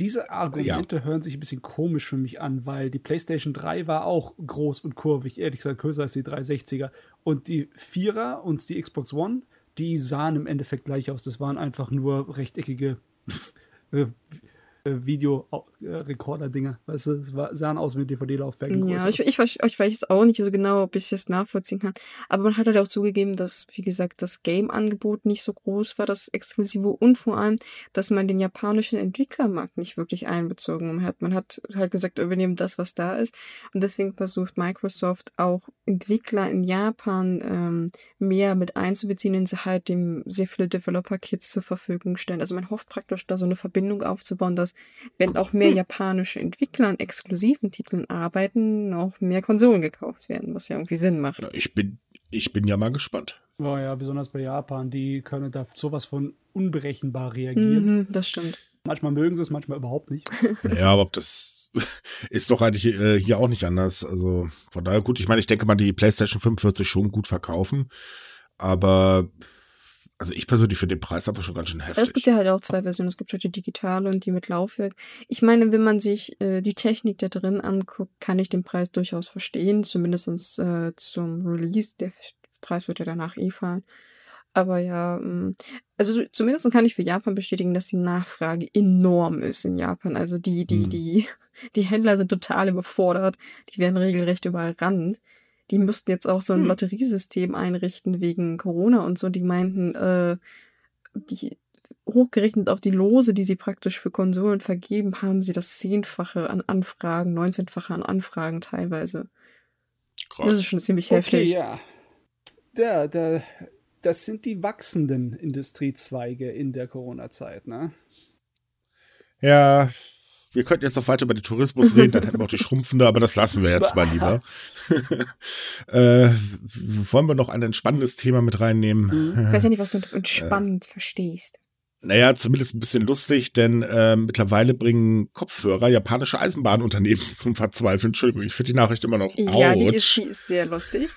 Diese Argumente ja. hören sich ein bisschen komisch für mich an, weil die PlayStation 3 war auch groß und kurvig, ehrlich gesagt größer als die 360er. Und die 4er und die Xbox One die sahen im Endeffekt gleich aus. Das waren einfach nur rechteckige <laughs> äh, Videorekorder-Dinger. Weißt du, es war, sahen aus wie DVD-Laufwerke. Ja, ich, ich, ich, ich weiß auch nicht so genau, ob ich das nachvollziehen kann. Aber man hat halt auch zugegeben, dass, wie gesagt, das Game-Angebot nicht so groß war, das Exklusive und vor allem, dass man den japanischen Entwicklermarkt nicht wirklich einbezogen hat. Man hat halt gesagt, übernehmen das, was da ist. Und deswegen versucht Microsoft auch Entwickler in Japan ähm, mehr mit einzubeziehen, indem sie halt dem sehr viele Developer-Kits zur Verfügung stellen. Also man hofft praktisch da so eine Verbindung aufzubauen, dass wenn auch mehr hm. japanische Entwickler an exklusiven Titeln arbeiten, auch mehr Konsolen gekauft werden, was ja irgendwie Sinn macht. Ich bin, ich bin ja mal gespannt. Oh ja, besonders bei Japan, die können da sowas von unberechenbar reagieren. Mhm, das stimmt. Manchmal mögen sie es, manchmal überhaupt nicht. <laughs> <laughs> ja, aber das <laughs> ist doch eigentlich äh, hier auch nicht anders. Also von daher gut, ich meine, ich denke mal, die PlayStation 5 wird sich schon gut verkaufen, aber also ich persönlich finde den Preis einfach schon ganz schön heftig. Es gibt ja halt auch zwei Versionen. Es gibt halt die digitale und die mit Laufwerk. Ich meine, wenn man sich äh, die Technik da drin anguckt, kann ich den Preis durchaus verstehen. Zumindest äh, zum Release. Der Preis wird ja danach eh fallen. Aber ja, mm, also zumindest kann ich für Japan bestätigen, dass die Nachfrage enorm ist in Japan. Also die, die, hm. die, <laughs> die Händler sind total überfordert. Die werden regelrecht überrannt die müssten jetzt auch so ein hm. Lotteriesystem einrichten wegen Corona und so. Die meinten, äh, die hochgerechnet auf die Lose, die sie praktisch für Konsolen vergeben, haben sie das Zehnfache an Anfragen, 19-fache an Anfragen teilweise. Krass. Das ist schon ziemlich okay, heftig. Ja. Ja, da, das sind die wachsenden Industriezweige in der Corona-Zeit, ne? Ja, wir könnten jetzt noch weiter über den Tourismus reden, dann hätten wir auch die <laughs> schrumpfende, aber das lassen wir jetzt mal lieber. <laughs> <laughs> äh, wollen wir noch ein entspannendes Thema mit reinnehmen? Ich weiß ja nicht, was du entspannt äh, verstehst. Naja, zumindest ein bisschen lustig, denn äh, mittlerweile bringen Kopfhörer japanische Eisenbahnunternehmen zum Verzweifeln. Entschuldigung, ich finde die Nachricht immer noch Ja, die ist, die ist sehr lustig.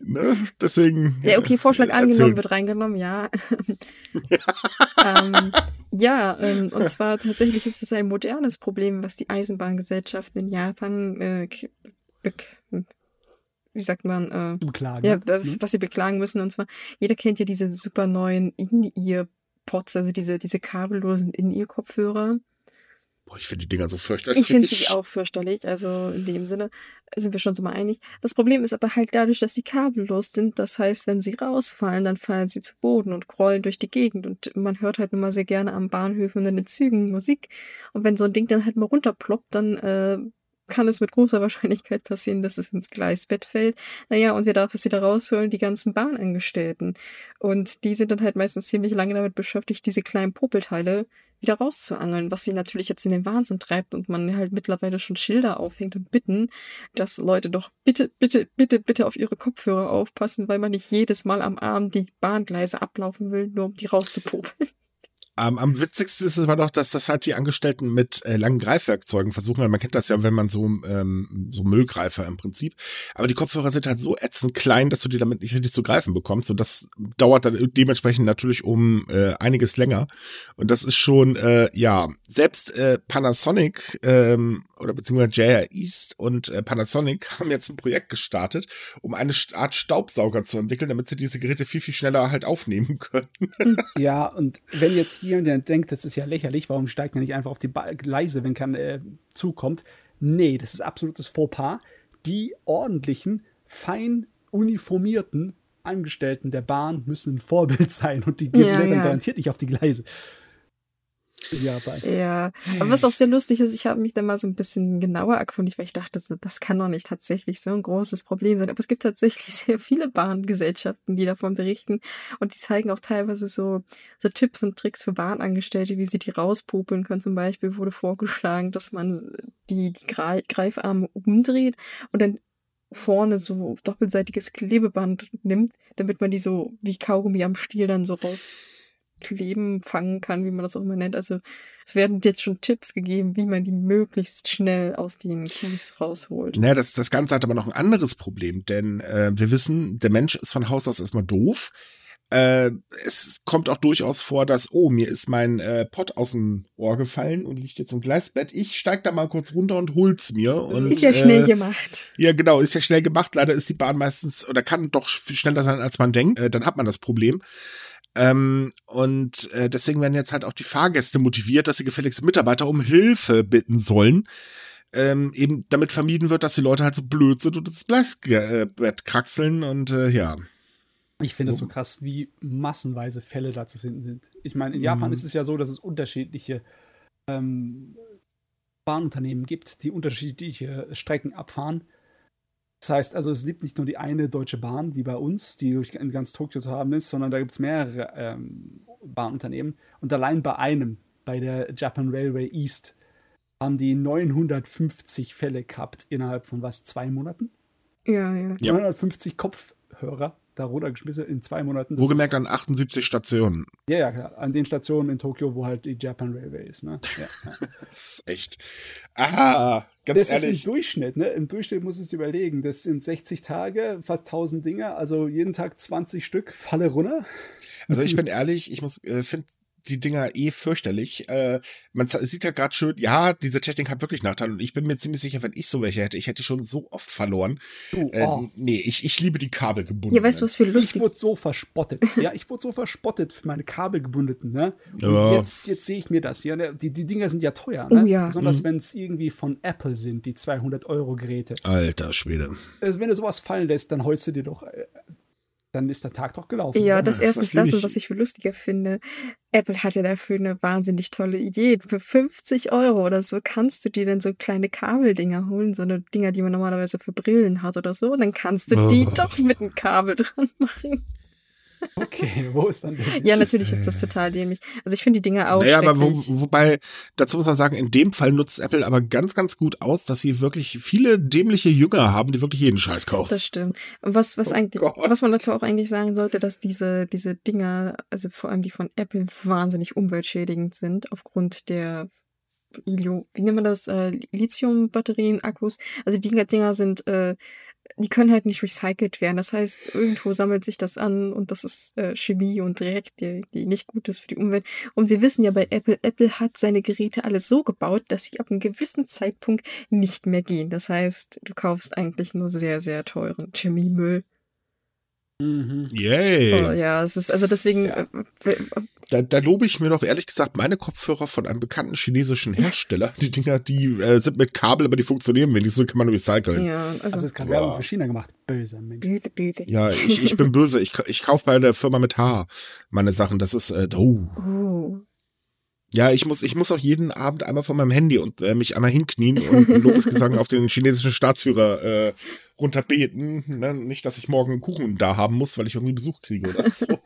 Ne? Deswegen. Ja, okay, Vorschlag erzählen. angenommen, wird reingenommen, ja. <laughs> ähm, ja, ähm, und zwar tatsächlich ist es ein modernes Problem, was die Eisenbahngesellschaften in Japan, äh, wie sagt man, äh, beklagen. Ja, was, hm? was sie beklagen müssen. Und zwar, jeder kennt ja diese super neuen In-Ear-Pods, also diese, diese kabellosen In-Ear-Kopfhörer. Boah, ich finde die Dinger so fürchterlich. Ich finde sie auch fürchterlich. Also in dem Sinne sind wir schon so mal einig. Das Problem ist aber halt dadurch, dass sie kabellos sind. Das heißt, wenn sie rausfallen, dann fallen sie zu Boden und rollen durch die Gegend. Und man hört halt immer sehr gerne am Bahnhöfen und in den Zügen Musik. Und wenn so ein Ding dann halt mal runterploppt, dann äh, kann es mit großer Wahrscheinlichkeit passieren, dass es ins Gleisbett fällt. Naja, und wer darf es wieder rausholen? Die ganzen Bahnangestellten. Und die sind dann halt meistens ziemlich lange damit beschäftigt, diese kleinen Popelteile wieder rauszuangeln, was sie natürlich jetzt in den Wahnsinn treibt und man halt mittlerweile schon Schilder aufhängt und bitten, dass Leute doch bitte, bitte, bitte, bitte auf ihre Kopfhörer aufpassen, weil man nicht jedes Mal am Abend die Bahngleise ablaufen will, nur um die rauszupopeln. Am, am witzigsten ist es aber doch, dass das halt die Angestellten mit äh, langen Greifwerkzeugen versuchen. Man kennt das ja, wenn man so, ähm, so Müllgreifer im Prinzip. Aber die Kopfhörer sind halt so ätzend klein, dass du die damit nicht richtig zu greifen bekommst. Und das dauert dann dementsprechend natürlich um äh, einiges länger. Und das ist schon, äh, ja, selbst äh, Panasonic ähm, oder beziehungsweise JR East und äh, Panasonic <laughs> haben jetzt ein Projekt gestartet, um eine Art Staubsauger zu entwickeln, damit sie diese Geräte viel, viel schneller halt aufnehmen <laughs> können. ja, und wenn jetzt hier denkt, das ist ja lächerlich, warum steigt er nicht einfach auf die Gleise, wenn kein äh, Zug kommt? Nee, das ist absolutes Fauxpas. Die ordentlichen, fein uniformierten Angestellten der Bahn müssen ein Vorbild <laughs> sein und die gehen ja, dann ja. garantiert nicht auf die Gleise. Japan. Ja, aber was auch sehr lustig ist, ich habe mich da mal so ein bisschen genauer erkundigt, weil ich dachte, das kann doch nicht tatsächlich so ein großes Problem sein. Aber es gibt tatsächlich <laughs> sehr viele Bahngesellschaften, die davon berichten und die zeigen auch teilweise so, so Tipps und Tricks für Bahnangestellte, wie sie die rauspopeln können. Zum Beispiel wurde vorgeschlagen, dass man die, die Greifarme umdreht und dann vorne so doppelseitiges Klebeband nimmt, damit man die so wie Kaugummi am Stiel dann so raus Kleben fangen kann, wie man das auch immer nennt. Also es werden jetzt schon Tipps gegeben, wie man die möglichst schnell aus den Kies rausholt. Naja, das, das Ganze hat aber noch ein anderes Problem, denn äh, wir wissen, der Mensch ist von Haus aus erstmal doof. Äh, es kommt auch durchaus vor, dass, oh, mir ist mein äh, Pott aus dem Ohr gefallen und liegt jetzt im Gleisbett. Ich steig da mal kurz runter und hol's mir. Und, ist ja schnell äh, gemacht. Ja, genau, ist ja schnell gemacht. Leider ist die Bahn meistens, oder kann doch schneller sein, als man denkt. Äh, dann hat man das Problem. Ähm, und äh, deswegen werden jetzt halt auch die Fahrgäste motiviert, dass sie gefälligst Mitarbeiter um Hilfe bitten sollen. Ähm, eben damit vermieden wird, dass die Leute halt so blöd sind und ins Bett kraxeln und äh, ja. Ich finde es so krass, wie massenweise Fälle da zu finden sind. Ich meine, in Japan mhm. ist es ja so, dass es unterschiedliche ähm, Bahnunternehmen gibt, die unterschiedliche Strecken abfahren. Das heißt also, es gibt nicht nur die eine Deutsche Bahn, wie bei uns, die in ganz Tokio zu haben ist, sondern da gibt es mehrere ähm, Bahnunternehmen. Und allein bei einem, bei der Japan Railway East, haben die 950 Fälle gehabt innerhalb von was, zwei Monaten? Ja, ja. 950 Kopfhörer da runtergeschmissen in zwei Monaten. Das Wohlgemerkt an 78 Stationen. Ja, ja, klar. An den Stationen in Tokio, wo halt die Japan Railway ist. Ne? Ja, ja. <laughs> das ist echt. Ah, ganz das ehrlich. Das ist im Durchschnitt. Ne? Im Durchschnitt muss es überlegen. Das sind 60 Tage, fast 1000 Dinge. Also jeden Tag 20 Stück, falle runter. Also ich <laughs> bin ehrlich, ich muss, äh, finde die Dinger eh fürchterlich. Äh, man sieht ja gerade schön, ja, diese Technik hat wirklich Nachteile. Und ich bin mir ziemlich sicher, wenn ich so welche hätte, ich hätte schon so oft verloren. Du, äh, oh. Nee, ich, ich liebe die kabelgebundenen. Ja, weißt du, was für lustig. Ich wurde so verspottet. <laughs> ja, ich wurde so verspottet für meine kabelgebundenen. Ne? Und ja. jetzt, jetzt sehe ich mir das. Ja, ne? die, die Dinger sind ja teuer. Ne? Oh, ja. Besonders mhm. wenn es irgendwie von Apple sind, die 200 Euro Geräte. Alter Schwede. Also, wenn du sowas fallen lässt, dann holst du dir doch äh, dann ist der Tag doch gelaufen. Ja, das erste ist das und was ich viel lustiger finde. Apple hat ja dafür eine wahnsinnig tolle Idee. Für 50 Euro oder so kannst du dir dann so kleine Kabeldinger holen, so eine Dinger, die man normalerweise für Brillen hat oder so. Und dann kannst du oh. die doch mit einem Kabel dran machen. Okay, <laughs> wo ist dann der Ja, natürlich ist das total dämlich. Also ich finde die Dinger auch Naja, aber wo, wobei, dazu muss man sagen, in dem Fall nutzt Apple aber ganz, ganz gut aus, dass sie wirklich viele dämliche Jünger haben, die wirklich jeden Scheiß kaufen. Das stimmt. Und was, was Oh eigentlich, Gott. was man dazu auch eigentlich sagen sollte, dass diese, diese Dinger, also vor allem die von Apple, wahnsinnig umweltschädigend sind, aufgrund der wie nennt man das, äh, Lithium-Batterien, Akkus. Also die Dinger sind, äh, die können halt nicht recycelt werden. Das heißt, irgendwo sammelt sich das an und das ist äh, Chemie und Dreck, die, die nicht gut ist für die Umwelt. Und wir wissen ja bei Apple, Apple hat seine Geräte alles so gebaut, dass sie ab einem gewissen Zeitpunkt nicht mehr gehen. Das heißt, du kaufst eigentlich nur sehr, sehr teuren Chemiemüll. Mhm. Yay. Oh, ja, es ist also deswegen. Ja. Da, da lobe ich mir doch ehrlich gesagt meine Kopfhörer von einem bekannten chinesischen Hersteller. <laughs> Die Dinger, die äh, sind mit Kabel, aber die funktionieren wenigstens, kann man recyceln. ja, Also also. gerade Ja. Werbung für China gemacht. Mensch. Böse, böse. Ja, ich, ich bin <laughs> böse. Ich, ich kaufe bei der Firma mit H meine Sachen. Das ist, äh, oh. Oh. Ja, ich muss, ich muss auch jeden Abend einmal von meinem Handy und äh, mich einmal hinknien und einen Lobesgesang <laughs> auf den chinesischen Staatsführer äh, runterbeten. Ne? Nicht, dass ich morgen einen Kuchen da haben muss, weil ich irgendwie Besuch kriege oder so. <laughs>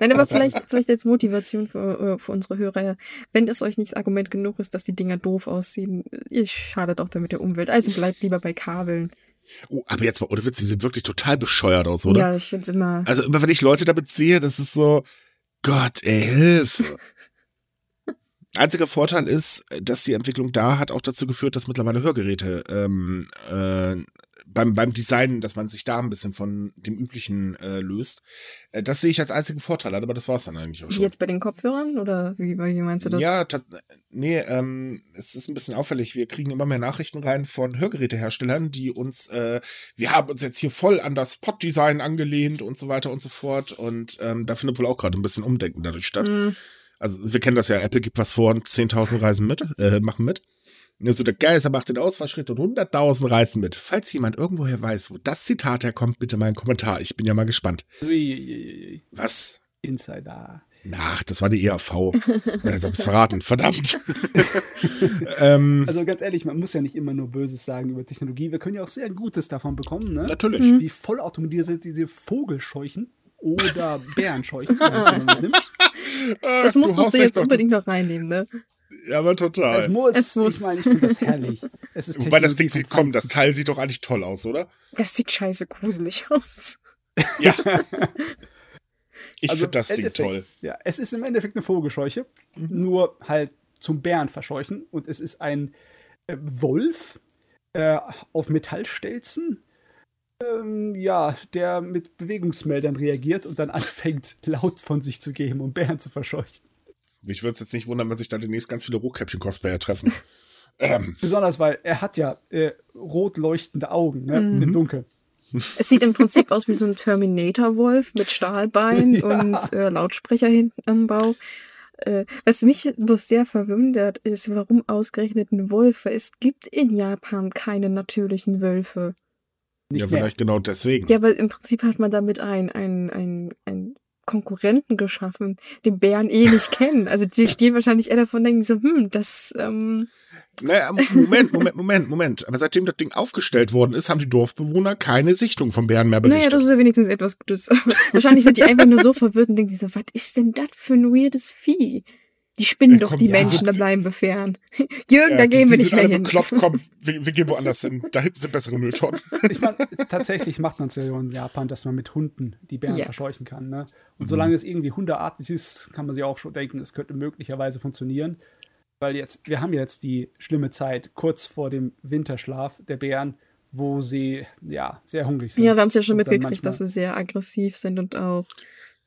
Nein, aber vielleicht, vielleicht als Motivation für, äh, für unsere Hörer, wenn es euch nicht Argument genug ist, dass die Dinger doof aussehen, ihr schadet auch damit der Umwelt. Also bleibt lieber bei Kabeln. Oh, aber jetzt mal, ohne Witz, die sehen wirklich total bescheuert aus, oder? Ja, ich finde es immer. Also immer wenn ich Leute damit sehe, das ist so, Gott, ey, Hilfe. <laughs> Einziger Vorteil ist, dass die Entwicklung da hat auch dazu geführt, dass mittlerweile Hörgeräte ähm, äh, beim, beim Design, dass man sich da ein bisschen von dem üblichen äh, löst. Äh, das sehe ich als einzigen Vorteil an, aber das war's dann eigentlich auch schon. jetzt bei den Kopfhörern? Oder wie, wie meinst du das? Ja, nee, ähm, es ist ein bisschen auffällig. Wir kriegen immer mehr Nachrichten rein von Hörgeräteherstellern, die uns, äh, wir haben uns jetzt hier voll an das Pod-Design angelehnt und so weiter und so fort. Und ähm, da findet wohl auch gerade ein bisschen Umdenken dadurch statt. Hm, Also wir kennen das ja, Apple gibt was vor und 10.000 Reisen mit, äh, machen mit. Also der Geister macht den Ausfallschritt und 100.000 reisen mit. Falls jemand irgendwoher weiß, wo das Zitat herkommt, bitte mal einen Kommentar. Ich bin ja mal gespannt. Uiuiui. Was? Insider. Ach, das war die ERV. <laughs> ja, jetzt hab ich's verraten. Verdammt. <laughs> ähm, Also ganz ehrlich, man muss ja nicht immer nur Böses sagen über Technologie. Wir können ja auch sehr Gutes davon bekommen, ne? natürlich. Mhm. Wie vollautomatisiert diese Vogelscheuchen oder man das Ach, musstest <laughs> du jetzt unbedingt noch reinnehmen, ne? Ja, aber total. Es muss. Es muss. Ich meine, ich finde das herrlich. Es ist Wobei das Ding sieht, komm, das. Teil sieht doch eigentlich toll aus, oder? Das sieht scheiße gruselig <laughs> aus. Ja. <laughs> Ich Also finde das Ding Endeffekt- toll. Ja, es ist im Endeffekt eine Vogelscheuche, nur halt zum Bären verscheuchen. Und es ist ein äh, Wolf äh, auf Metallstelzen, ähm, ja, der mit Bewegungsmeldern reagiert und dann anfängt, <laughs> laut von sich zu geben, um Bären zu verscheuchen. Mich würde es jetzt nicht wundern, wenn sich da demnächst ganz viele Rotkäppchen-Cosplayer treffen. <laughs> ähm, Besonders, weil er hat ja äh, rot leuchtende Augen ne, Mhm. im Dunkeln. <laughs> Es sieht im Prinzip aus wie so ein Terminator-Wolf mit Stahlbein Ja. und äh, Lautsprecher hinten am Bauch. Äh, was mich bloß sehr verwundert, ist, warum ausgerechnet ein Wolf? Weil es gibt in Japan keine natürlichen Wölfe. Nicht ja, mehr. vielleicht genau deswegen. Ja, aber im Prinzip hat man damit einen, einen, einen, einen Konkurrenten geschaffen, den Bären eh nicht kennen. Also die stehen wahrscheinlich eher davon denken so, hm, das, ähm, Naja, Moment, Moment, Moment, Moment. Aber seitdem das Ding aufgestellt worden ist, haben die Dorfbewohner keine Sichtung von Bären mehr berichtet. naja, das ist ja wenigstens etwas Gutes. <laughs> wahrscheinlich sind die einfach nur so verwirrt und denken sich so, was ist denn das für ein weirdes Vieh? Die spinnen Ja, doch die ja. Menschen, da bleiben wir fern. <laughs> Jürgen, Ja, da die- gehen wir die nicht sind mehr alle hin. bekloppt, komm, <laughs> wir, wir gehen woanders hin. Da hinten sind bessere Mülltonnen. <laughs> Ich meine, tatsächlich macht man es ja in Japan, dass man mit Hunden die Bären Ja. verscheuchen kann. Ne? Und Mhm. solange es irgendwie hundeartig ist, kann man sich auch schon denken, es könnte möglicherweise funktionieren. Weil jetzt, wir haben jetzt die schlimme Zeit kurz vor dem Winterschlaf der Bären, wo sie ja sehr hungrig sind. Ja, wir haben es ja schon mitgekriegt, dass sie sehr aggressiv sind und auch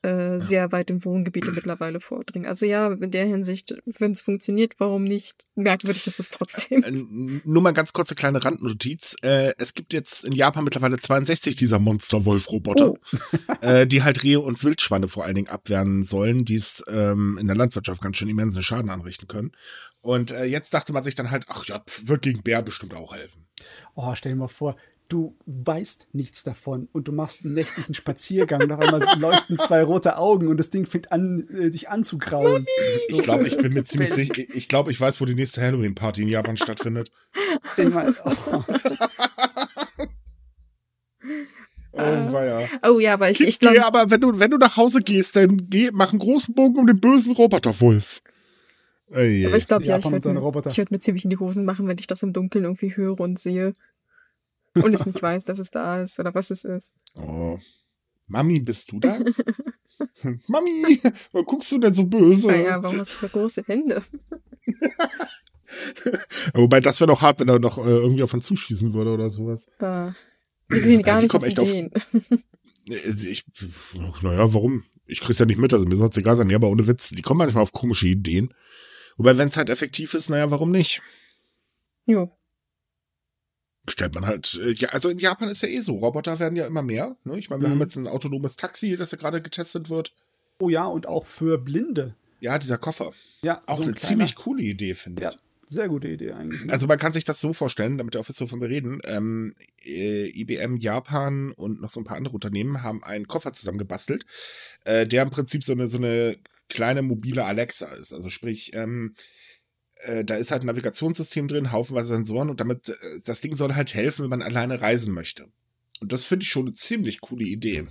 äh, sehr weit in Wohngebiete mittlerweile vordringen. Also ja, in der Hinsicht, wenn es funktioniert, warum nicht? Merkwürdig ist es trotzdem. Äh, Nur mal ganz kurze kleine Randnotiz. Äh, es gibt jetzt in Japan mittlerweile 62 dieser Monster-Wolf-Roboter, <laughs> äh, die halt Rehe und Wildschweine vor allen Dingen abwehren sollen, die es ähm, in der Landwirtschaft ganz schön immensen Schaden anrichten können. Und jetzt dachte man sich dann halt, ach ja, pf, wird gegen Bär bestimmt auch helfen. Oh, stell dir mal vor, du weißt nichts davon und du machst einen nächtlichen Spaziergang und auf einmal leuchten zwei rote Augen und das Ding fängt an, äh, dich anzugrauen. Ich glaube, ich bin mir ziemlich sicher, ich glaube, ich weiß, wo die nächste Halloween-Party in Japan stattfindet. Mal, <laughs> oh, Oh, weia. Oh ja, aber ich, ich glaube, aber wenn du, wenn du nach Hause gehst, dann geh, mach einen großen Bogen um den bösen Roboterwolf. Ey, aber ich glaube ja, ich würde mir, würd mir ziemlich in die Hosen machen, wenn ich das im Dunkeln irgendwie höre und sehe. Und es nicht weiß, dass es da ist oder was es ist. oh. Mami, bist du da? <laughs> Mami, warum guckst du denn so böse? Naja, warum hast du so große Hände? <laughs> Wobei, das wäre noch hart, wenn er noch äh, irgendwie auf uns zuschießen würde oder sowas. Aber wir sind gar die nicht auf kommen echt auf- Ideen. <laughs> Äh, Ich, naja, warum? Ich krieg's ja nicht mit, also mir soll es egal sein. Ja, aber ohne Witz, die kommen manchmal auf komische Ideen. Wobei, wenn es halt effektiv ist, naja, warum nicht? jo. Stellt man halt, äh, ja, also in Japan ist ja eh so, Roboter werden ja immer mehr. Ne? Ich meine, wir Mhm. haben jetzt ein autonomes Taxi, das ja gerade getestet wird. Oh ja, und auch für Blinde. Ja, dieser Koffer. Ja, Auch so ein eine kleiner- ziemlich coole Idee, finde Ja, ich. sehr gute Idee eigentlich. ne? Also man kann sich das so vorstellen, damit ihr auch wisst, wovon wir reden. Ähm, äh, IBM Japan und noch so ein paar andere Unternehmen haben einen Koffer zusammengebastelt, äh, der im Prinzip so eine, so eine kleine mobile Alexa ist. Also sprich, ähm, äh, da ist halt ein Navigationssystem drin, haufenweise Sensoren und damit, äh, das Ding soll halt helfen, wenn man alleine reisen möchte. Und das finde ich schon eine ziemlich coole Idee.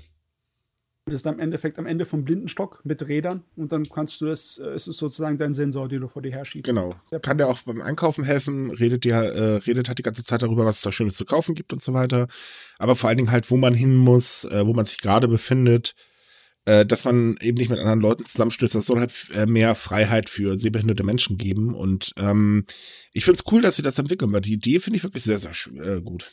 Das ist am Endeffekt am Ende vom Blindenstock mit Rädern und dann kannst du das, äh, es ist sozusagen dein Sensor, den du vor dir herschiebst. Genau. Ja. Kann der auch beim Einkaufen helfen, redet der, äh, redet halt die ganze Zeit darüber, was es da Schönes zu kaufen gibt und so weiter. Aber vor allen Dingen halt, wo man hin muss, äh, wo man sich gerade befindet, äh, dass man eben nicht mit anderen Leuten zusammenstößt. Das soll halt äh, mehr Freiheit für sehbehinderte Menschen geben. Und ähm, ich finde es cool, dass sie das entwickeln, weil die Idee finde ich wirklich sehr, sehr äh, gut.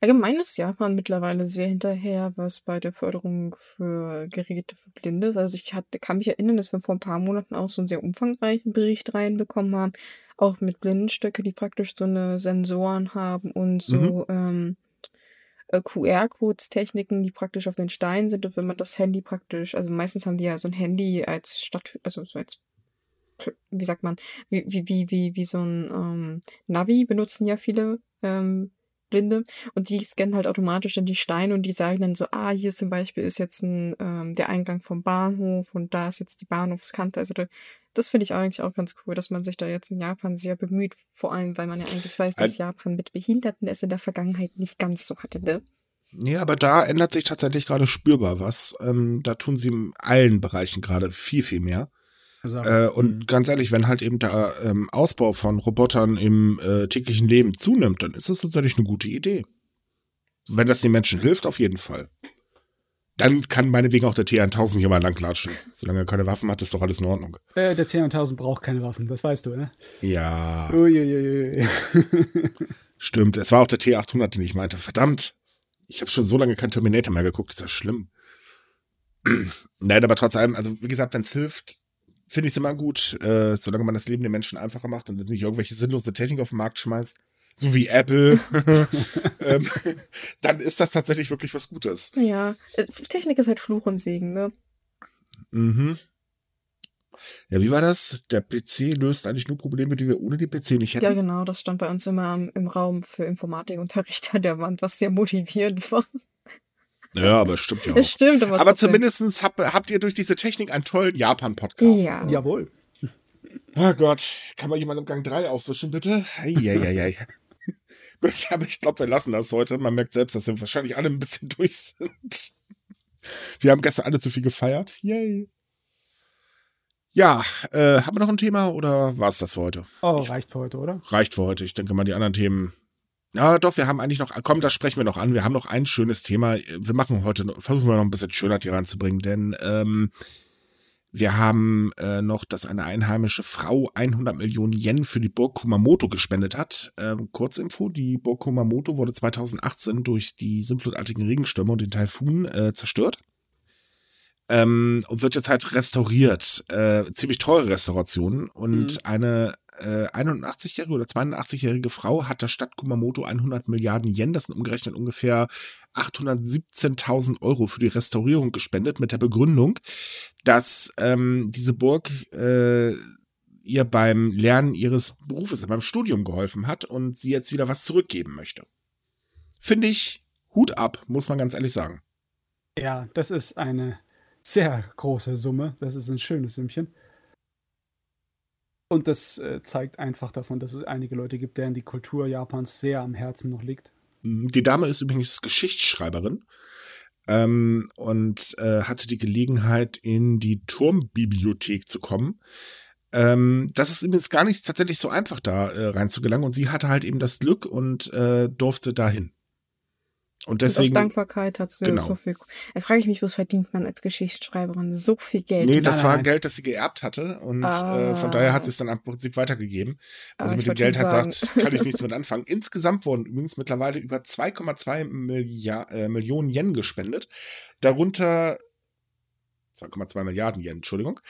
Allgemein ist Japan mittlerweile sehr hinterher, was bei der Förderung für Geräte für Blinde ist. Also ich hatte, kann mich erinnern, dass wir vor ein paar Monaten auch so einen sehr umfangreichen Bericht reinbekommen haben, auch mit Blindenstöcke, die praktisch so eine Sensoren haben und so ähm, äh, QR-Codes-Techniken, die praktisch auf den Steinen sind und wenn man das Handy praktisch, also meistens haben die ja so ein Handy als Stadt, also so als wie sagt man, wie, wie, wie, wie, wie so ein ähm, Navi benutzen ja viele ähm, Blinde und die scannen halt automatisch dann die Steine und die sagen dann so, ah, hier zum Beispiel ist jetzt ein, ähm, der Eingang vom Bahnhof und da ist jetzt die Bahnhofskante. Also da, das finde ich eigentlich auch ganz cool, dass man sich da jetzt in Japan sehr bemüht, vor allem, weil man ja eigentlich weiß, dass Japan mit Behinderten es in der Vergangenheit nicht ganz so hatte, ne? Ja, aber da ändert sich tatsächlich gerade spürbar was. Ähm, da tun sie in allen Bereichen gerade viel, viel mehr. Äh, und mhm. ganz ehrlich, wenn halt eben der ähm, Ausbau von Robotern im äh, täglichen Leben zunimmt, dann ist das tatsächlich eine gute Idee. Wenn das den Menschen hilft, auf jeden Fall. Dann kann meinetwegen auch der T1000 hier mal langlatschen. Solange er keine Waffen hat, ist doch alles in Ordnung. äh, der T1000 braucht keine Waffen, das weißt du, ne? Ja, Uiuiui. <laughs> stimmt. Es war auch der T800, den ich meinte. Verdammt. Ich habe schon so lange kein Terminator mehr geguckt. Ist ja schlimm. <clears throat> Nein, aber trotz allem, also wie gesagt, wenn es hilft, finde ich es immer gut, äh, solange man das Leben den Menschen einfacher macht und nicht irgendwelche sinnlose Technik auf den Markt schmeißt, so wie Apple, <laughs> <laughs> ähm, dann ist das tatsächlich wirklich was Gutes. Naja, äh, Technik ist halt Fluch und Segen, ne? Mhm. Ja, wie war das? Der PC löst eigentlich nur Probleme, die wir ohne den PC nicht hätten. Ja, genau, das stand bei uns immer im, im Raum für Informatikunterricht an der Wand, was sehr motivierend war. Ja, aber es stimmt ja Es auch. stimmt, aber, Aber zumindest hab, habt ihr durch diese Technik einen tollen Japan-Podcast. Ja. Jawohl. Oh Gott, kann mal jemand im Gang 3 aufwischen, bitte? Eieiei. <laughs> Gut, aber ich glaube, wir lassen das heute. Man merkt selbst, dass wir wahrscheinlich alle ein bisschen <laughs> durch sind. Wir haben gestern alle zu viel gefeiert. Yay. Ja, äh, haben wir noch ein Thema oder war es das für heute? Oh, reicht für heute, oder? Reicht für heute. Ich denke mal, die anderen Themen. Ja, doch, wir haben eigentlich noch, komm, das sprechen wir noch an. Wir haben noch ein schönes Thema. Wir machen heute, versuchen wir noch ein bisschen Schönheit hier reinzubringen, denn ähm, wir haben äh, noch, dass eine einheimische Frau 100 Millionen Yen für die Burg Kumamoto gespendet hat. Ähm, Kurzinfo, die Burg Kumamoto wurde 2018 durch die sinnflutartigen Regenstürme und den Taifun äh, zerstört. Ähm, und wird jetzt halt restauriert. Äh, ziemlich teure Restaurationen. Und Mhm. eine äh, 81-jährige oder 82-jährige Frau hat der Stadt Kumamoto 100 Milliarden Yen, das sind umgerechnet ungefähr 817.000 Euro für die Restaurierung gespendet, mit der Begründung, dass ähm, diese Burg äh, ihr beim Lernen ihres Berufes, beim Studium geholfen hat und sie jetzt wieder was zurückgeben möchte. Finde ich Hut ab, muss man ganz ehrlich sagen. Ja, das ist eine sehr große Summe. Das ist ein schönes Sümmchen. Und das äh, zeigt einfach davon, dass es einige Leute gibt, deren die Kultur Japans sehr am Herzen noch liegt. Die Dame ist übrigens Geschichtsschreiberin ähm, und äh, hatte die Gelegenheit, in die Turmbibliothek zu kommen. Ähm, das ist übrigens gar nicht tatsächlich so einfach, da äh, reinzugelangen. Und sie hatte halt eben das Glück und äh, durfte dahin. Und deswegen. Und aus Dankbarkeit hat sie genau. so viel. Da frage ich mich, was verdient man als Geschichtsschreiberin so viel Geld? Nee, das war Geld, das sie geerbt hatte. Und ah. äh, von daher hat sie es dann im Prinzip weitergegeben. Also ah, mit dem Geld hat sagt, kann ich nichts <laughs> mit anfangen. Insgesamt wurden übrigens mittlerweile über 2,2 Milliard, äh, Millionen Yen gespendet. Darunter 2,2 Milliarden Yen, Entschuldigung.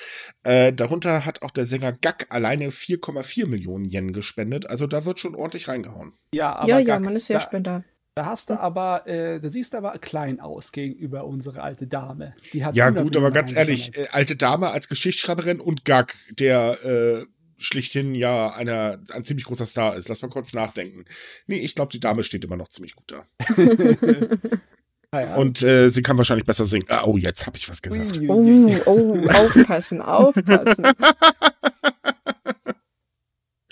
Äh, darunter hat auch der Sänger Gak alleine 4,4 Millionen Yen gespendet. Also da wird schon ordentlich reingehauen. Ja, aber ja, ja man ist ja Spender. Da hast du aber, äh, da siehst du aber klein aus gegenüber unserer alte Dame. Die hat ja, gut, aber ganz ehrlich, äh, alte Dame als Geschichtsschreiberin und Gag, der äh, schlichthin ja einer, ein ziemlich großer Star ist. Lass mal kurz nachdenken. Nee, ich glaube, die Dame steht immer noch ziemlich gut da. <laughs> Und äh, sie kann wahrscheinlich besser singen. Ah, oh, jetzt habe ich was gesagt. Oh, oh, aufpassen, aufpassen. <laughs>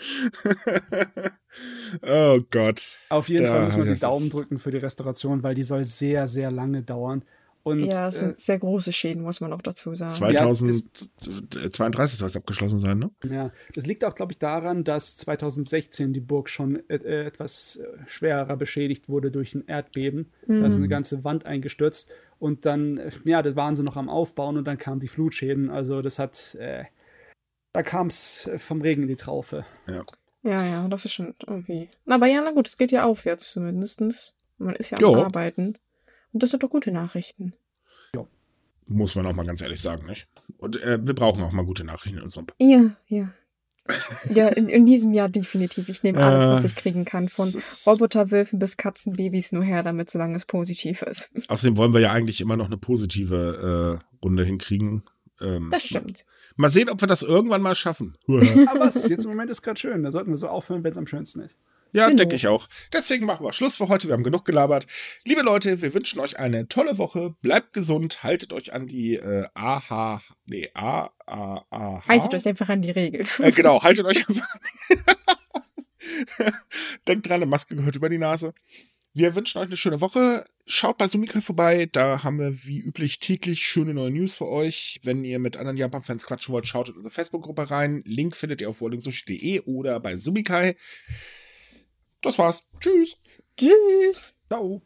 <laughs> oh Gott. Auf jeden da, Fall muss man die Daumen drücken für die Restauration, weil die soll sehr, sehr lange dauern. Und, ja, es sind äh, sehr große Schäden, muss man auch dazu sagen. 2032 soll es abgeschlossen sein, ne? Ja, das liegt auch, glaube ich, daran, dass 2016 die Burg schon äh, etwas äh, schwerer beschädigt wurde durch ein Erdbeben. Mhm. Da ist eine ganze Wand eingestürzt und dann, äh, ja, das waren sie noch am Aufbauen und dann kamen die Flutschäden. Also das hat, äh, da kam es vom Regen in die Traufe. Ja. Ja, ja, das ist schon irgendwie. Aber ja, na gut, es geht ja aufwärts zumindest. Man ist ja am jo. Arbeiten. Und das sind doch gute Nachrichten. Ja. Muss man auch mal ganz ehrlich sagen, nicht? Und äh, wir brauchen auch mal gute Nachrichten in unserem. Ja, ja. ja, in, in, diesem Jahr definitiv. Ich nehme alles, was äh, ich kriegen kann. Von Roboterwölfen bis Katzenbabys nur her, damit solange es positiv ist. Außerdem wollen wir ja eigentlich immer noch eine positive äh, Runde hinkriegen. Ähm, das stimmt. Mal sehen, ob wir das irgendwann mal schaffen. Aber was? Jetzt im Moment ist gerade schön. Da sollten wir so aufhören, wenn es am schönsten ist. Ja, genau. denke ich auch. Deswegen machen wir Schluss für heute. Wir haben genug gelabert. Liebe Leute, wir wünschen euch eine tolle Woche. Bleibt gesund. Haltet euch an die äh, AH. Nee, A, A, A. Haltet euch einfach an die Regeln. Äh, genau, haltet euch <laughs> einfach an. <laughs> Denkt dran, eine Maske gehört über die Nase. Wir wünschen euch eine schöne Woche. Schaut bei Sumika vorbei. Da haben wir wie üblich täglich schöne neue News für euch. Wenn ihr mit anderen Japan-Fans quatschen wollt, schaut in unsere Facebook-Gruppe rein. Link findet ihr auf wallingsushi.de oder bei Sumikai. Das war's. Tschüss. Tschüss. Ciao.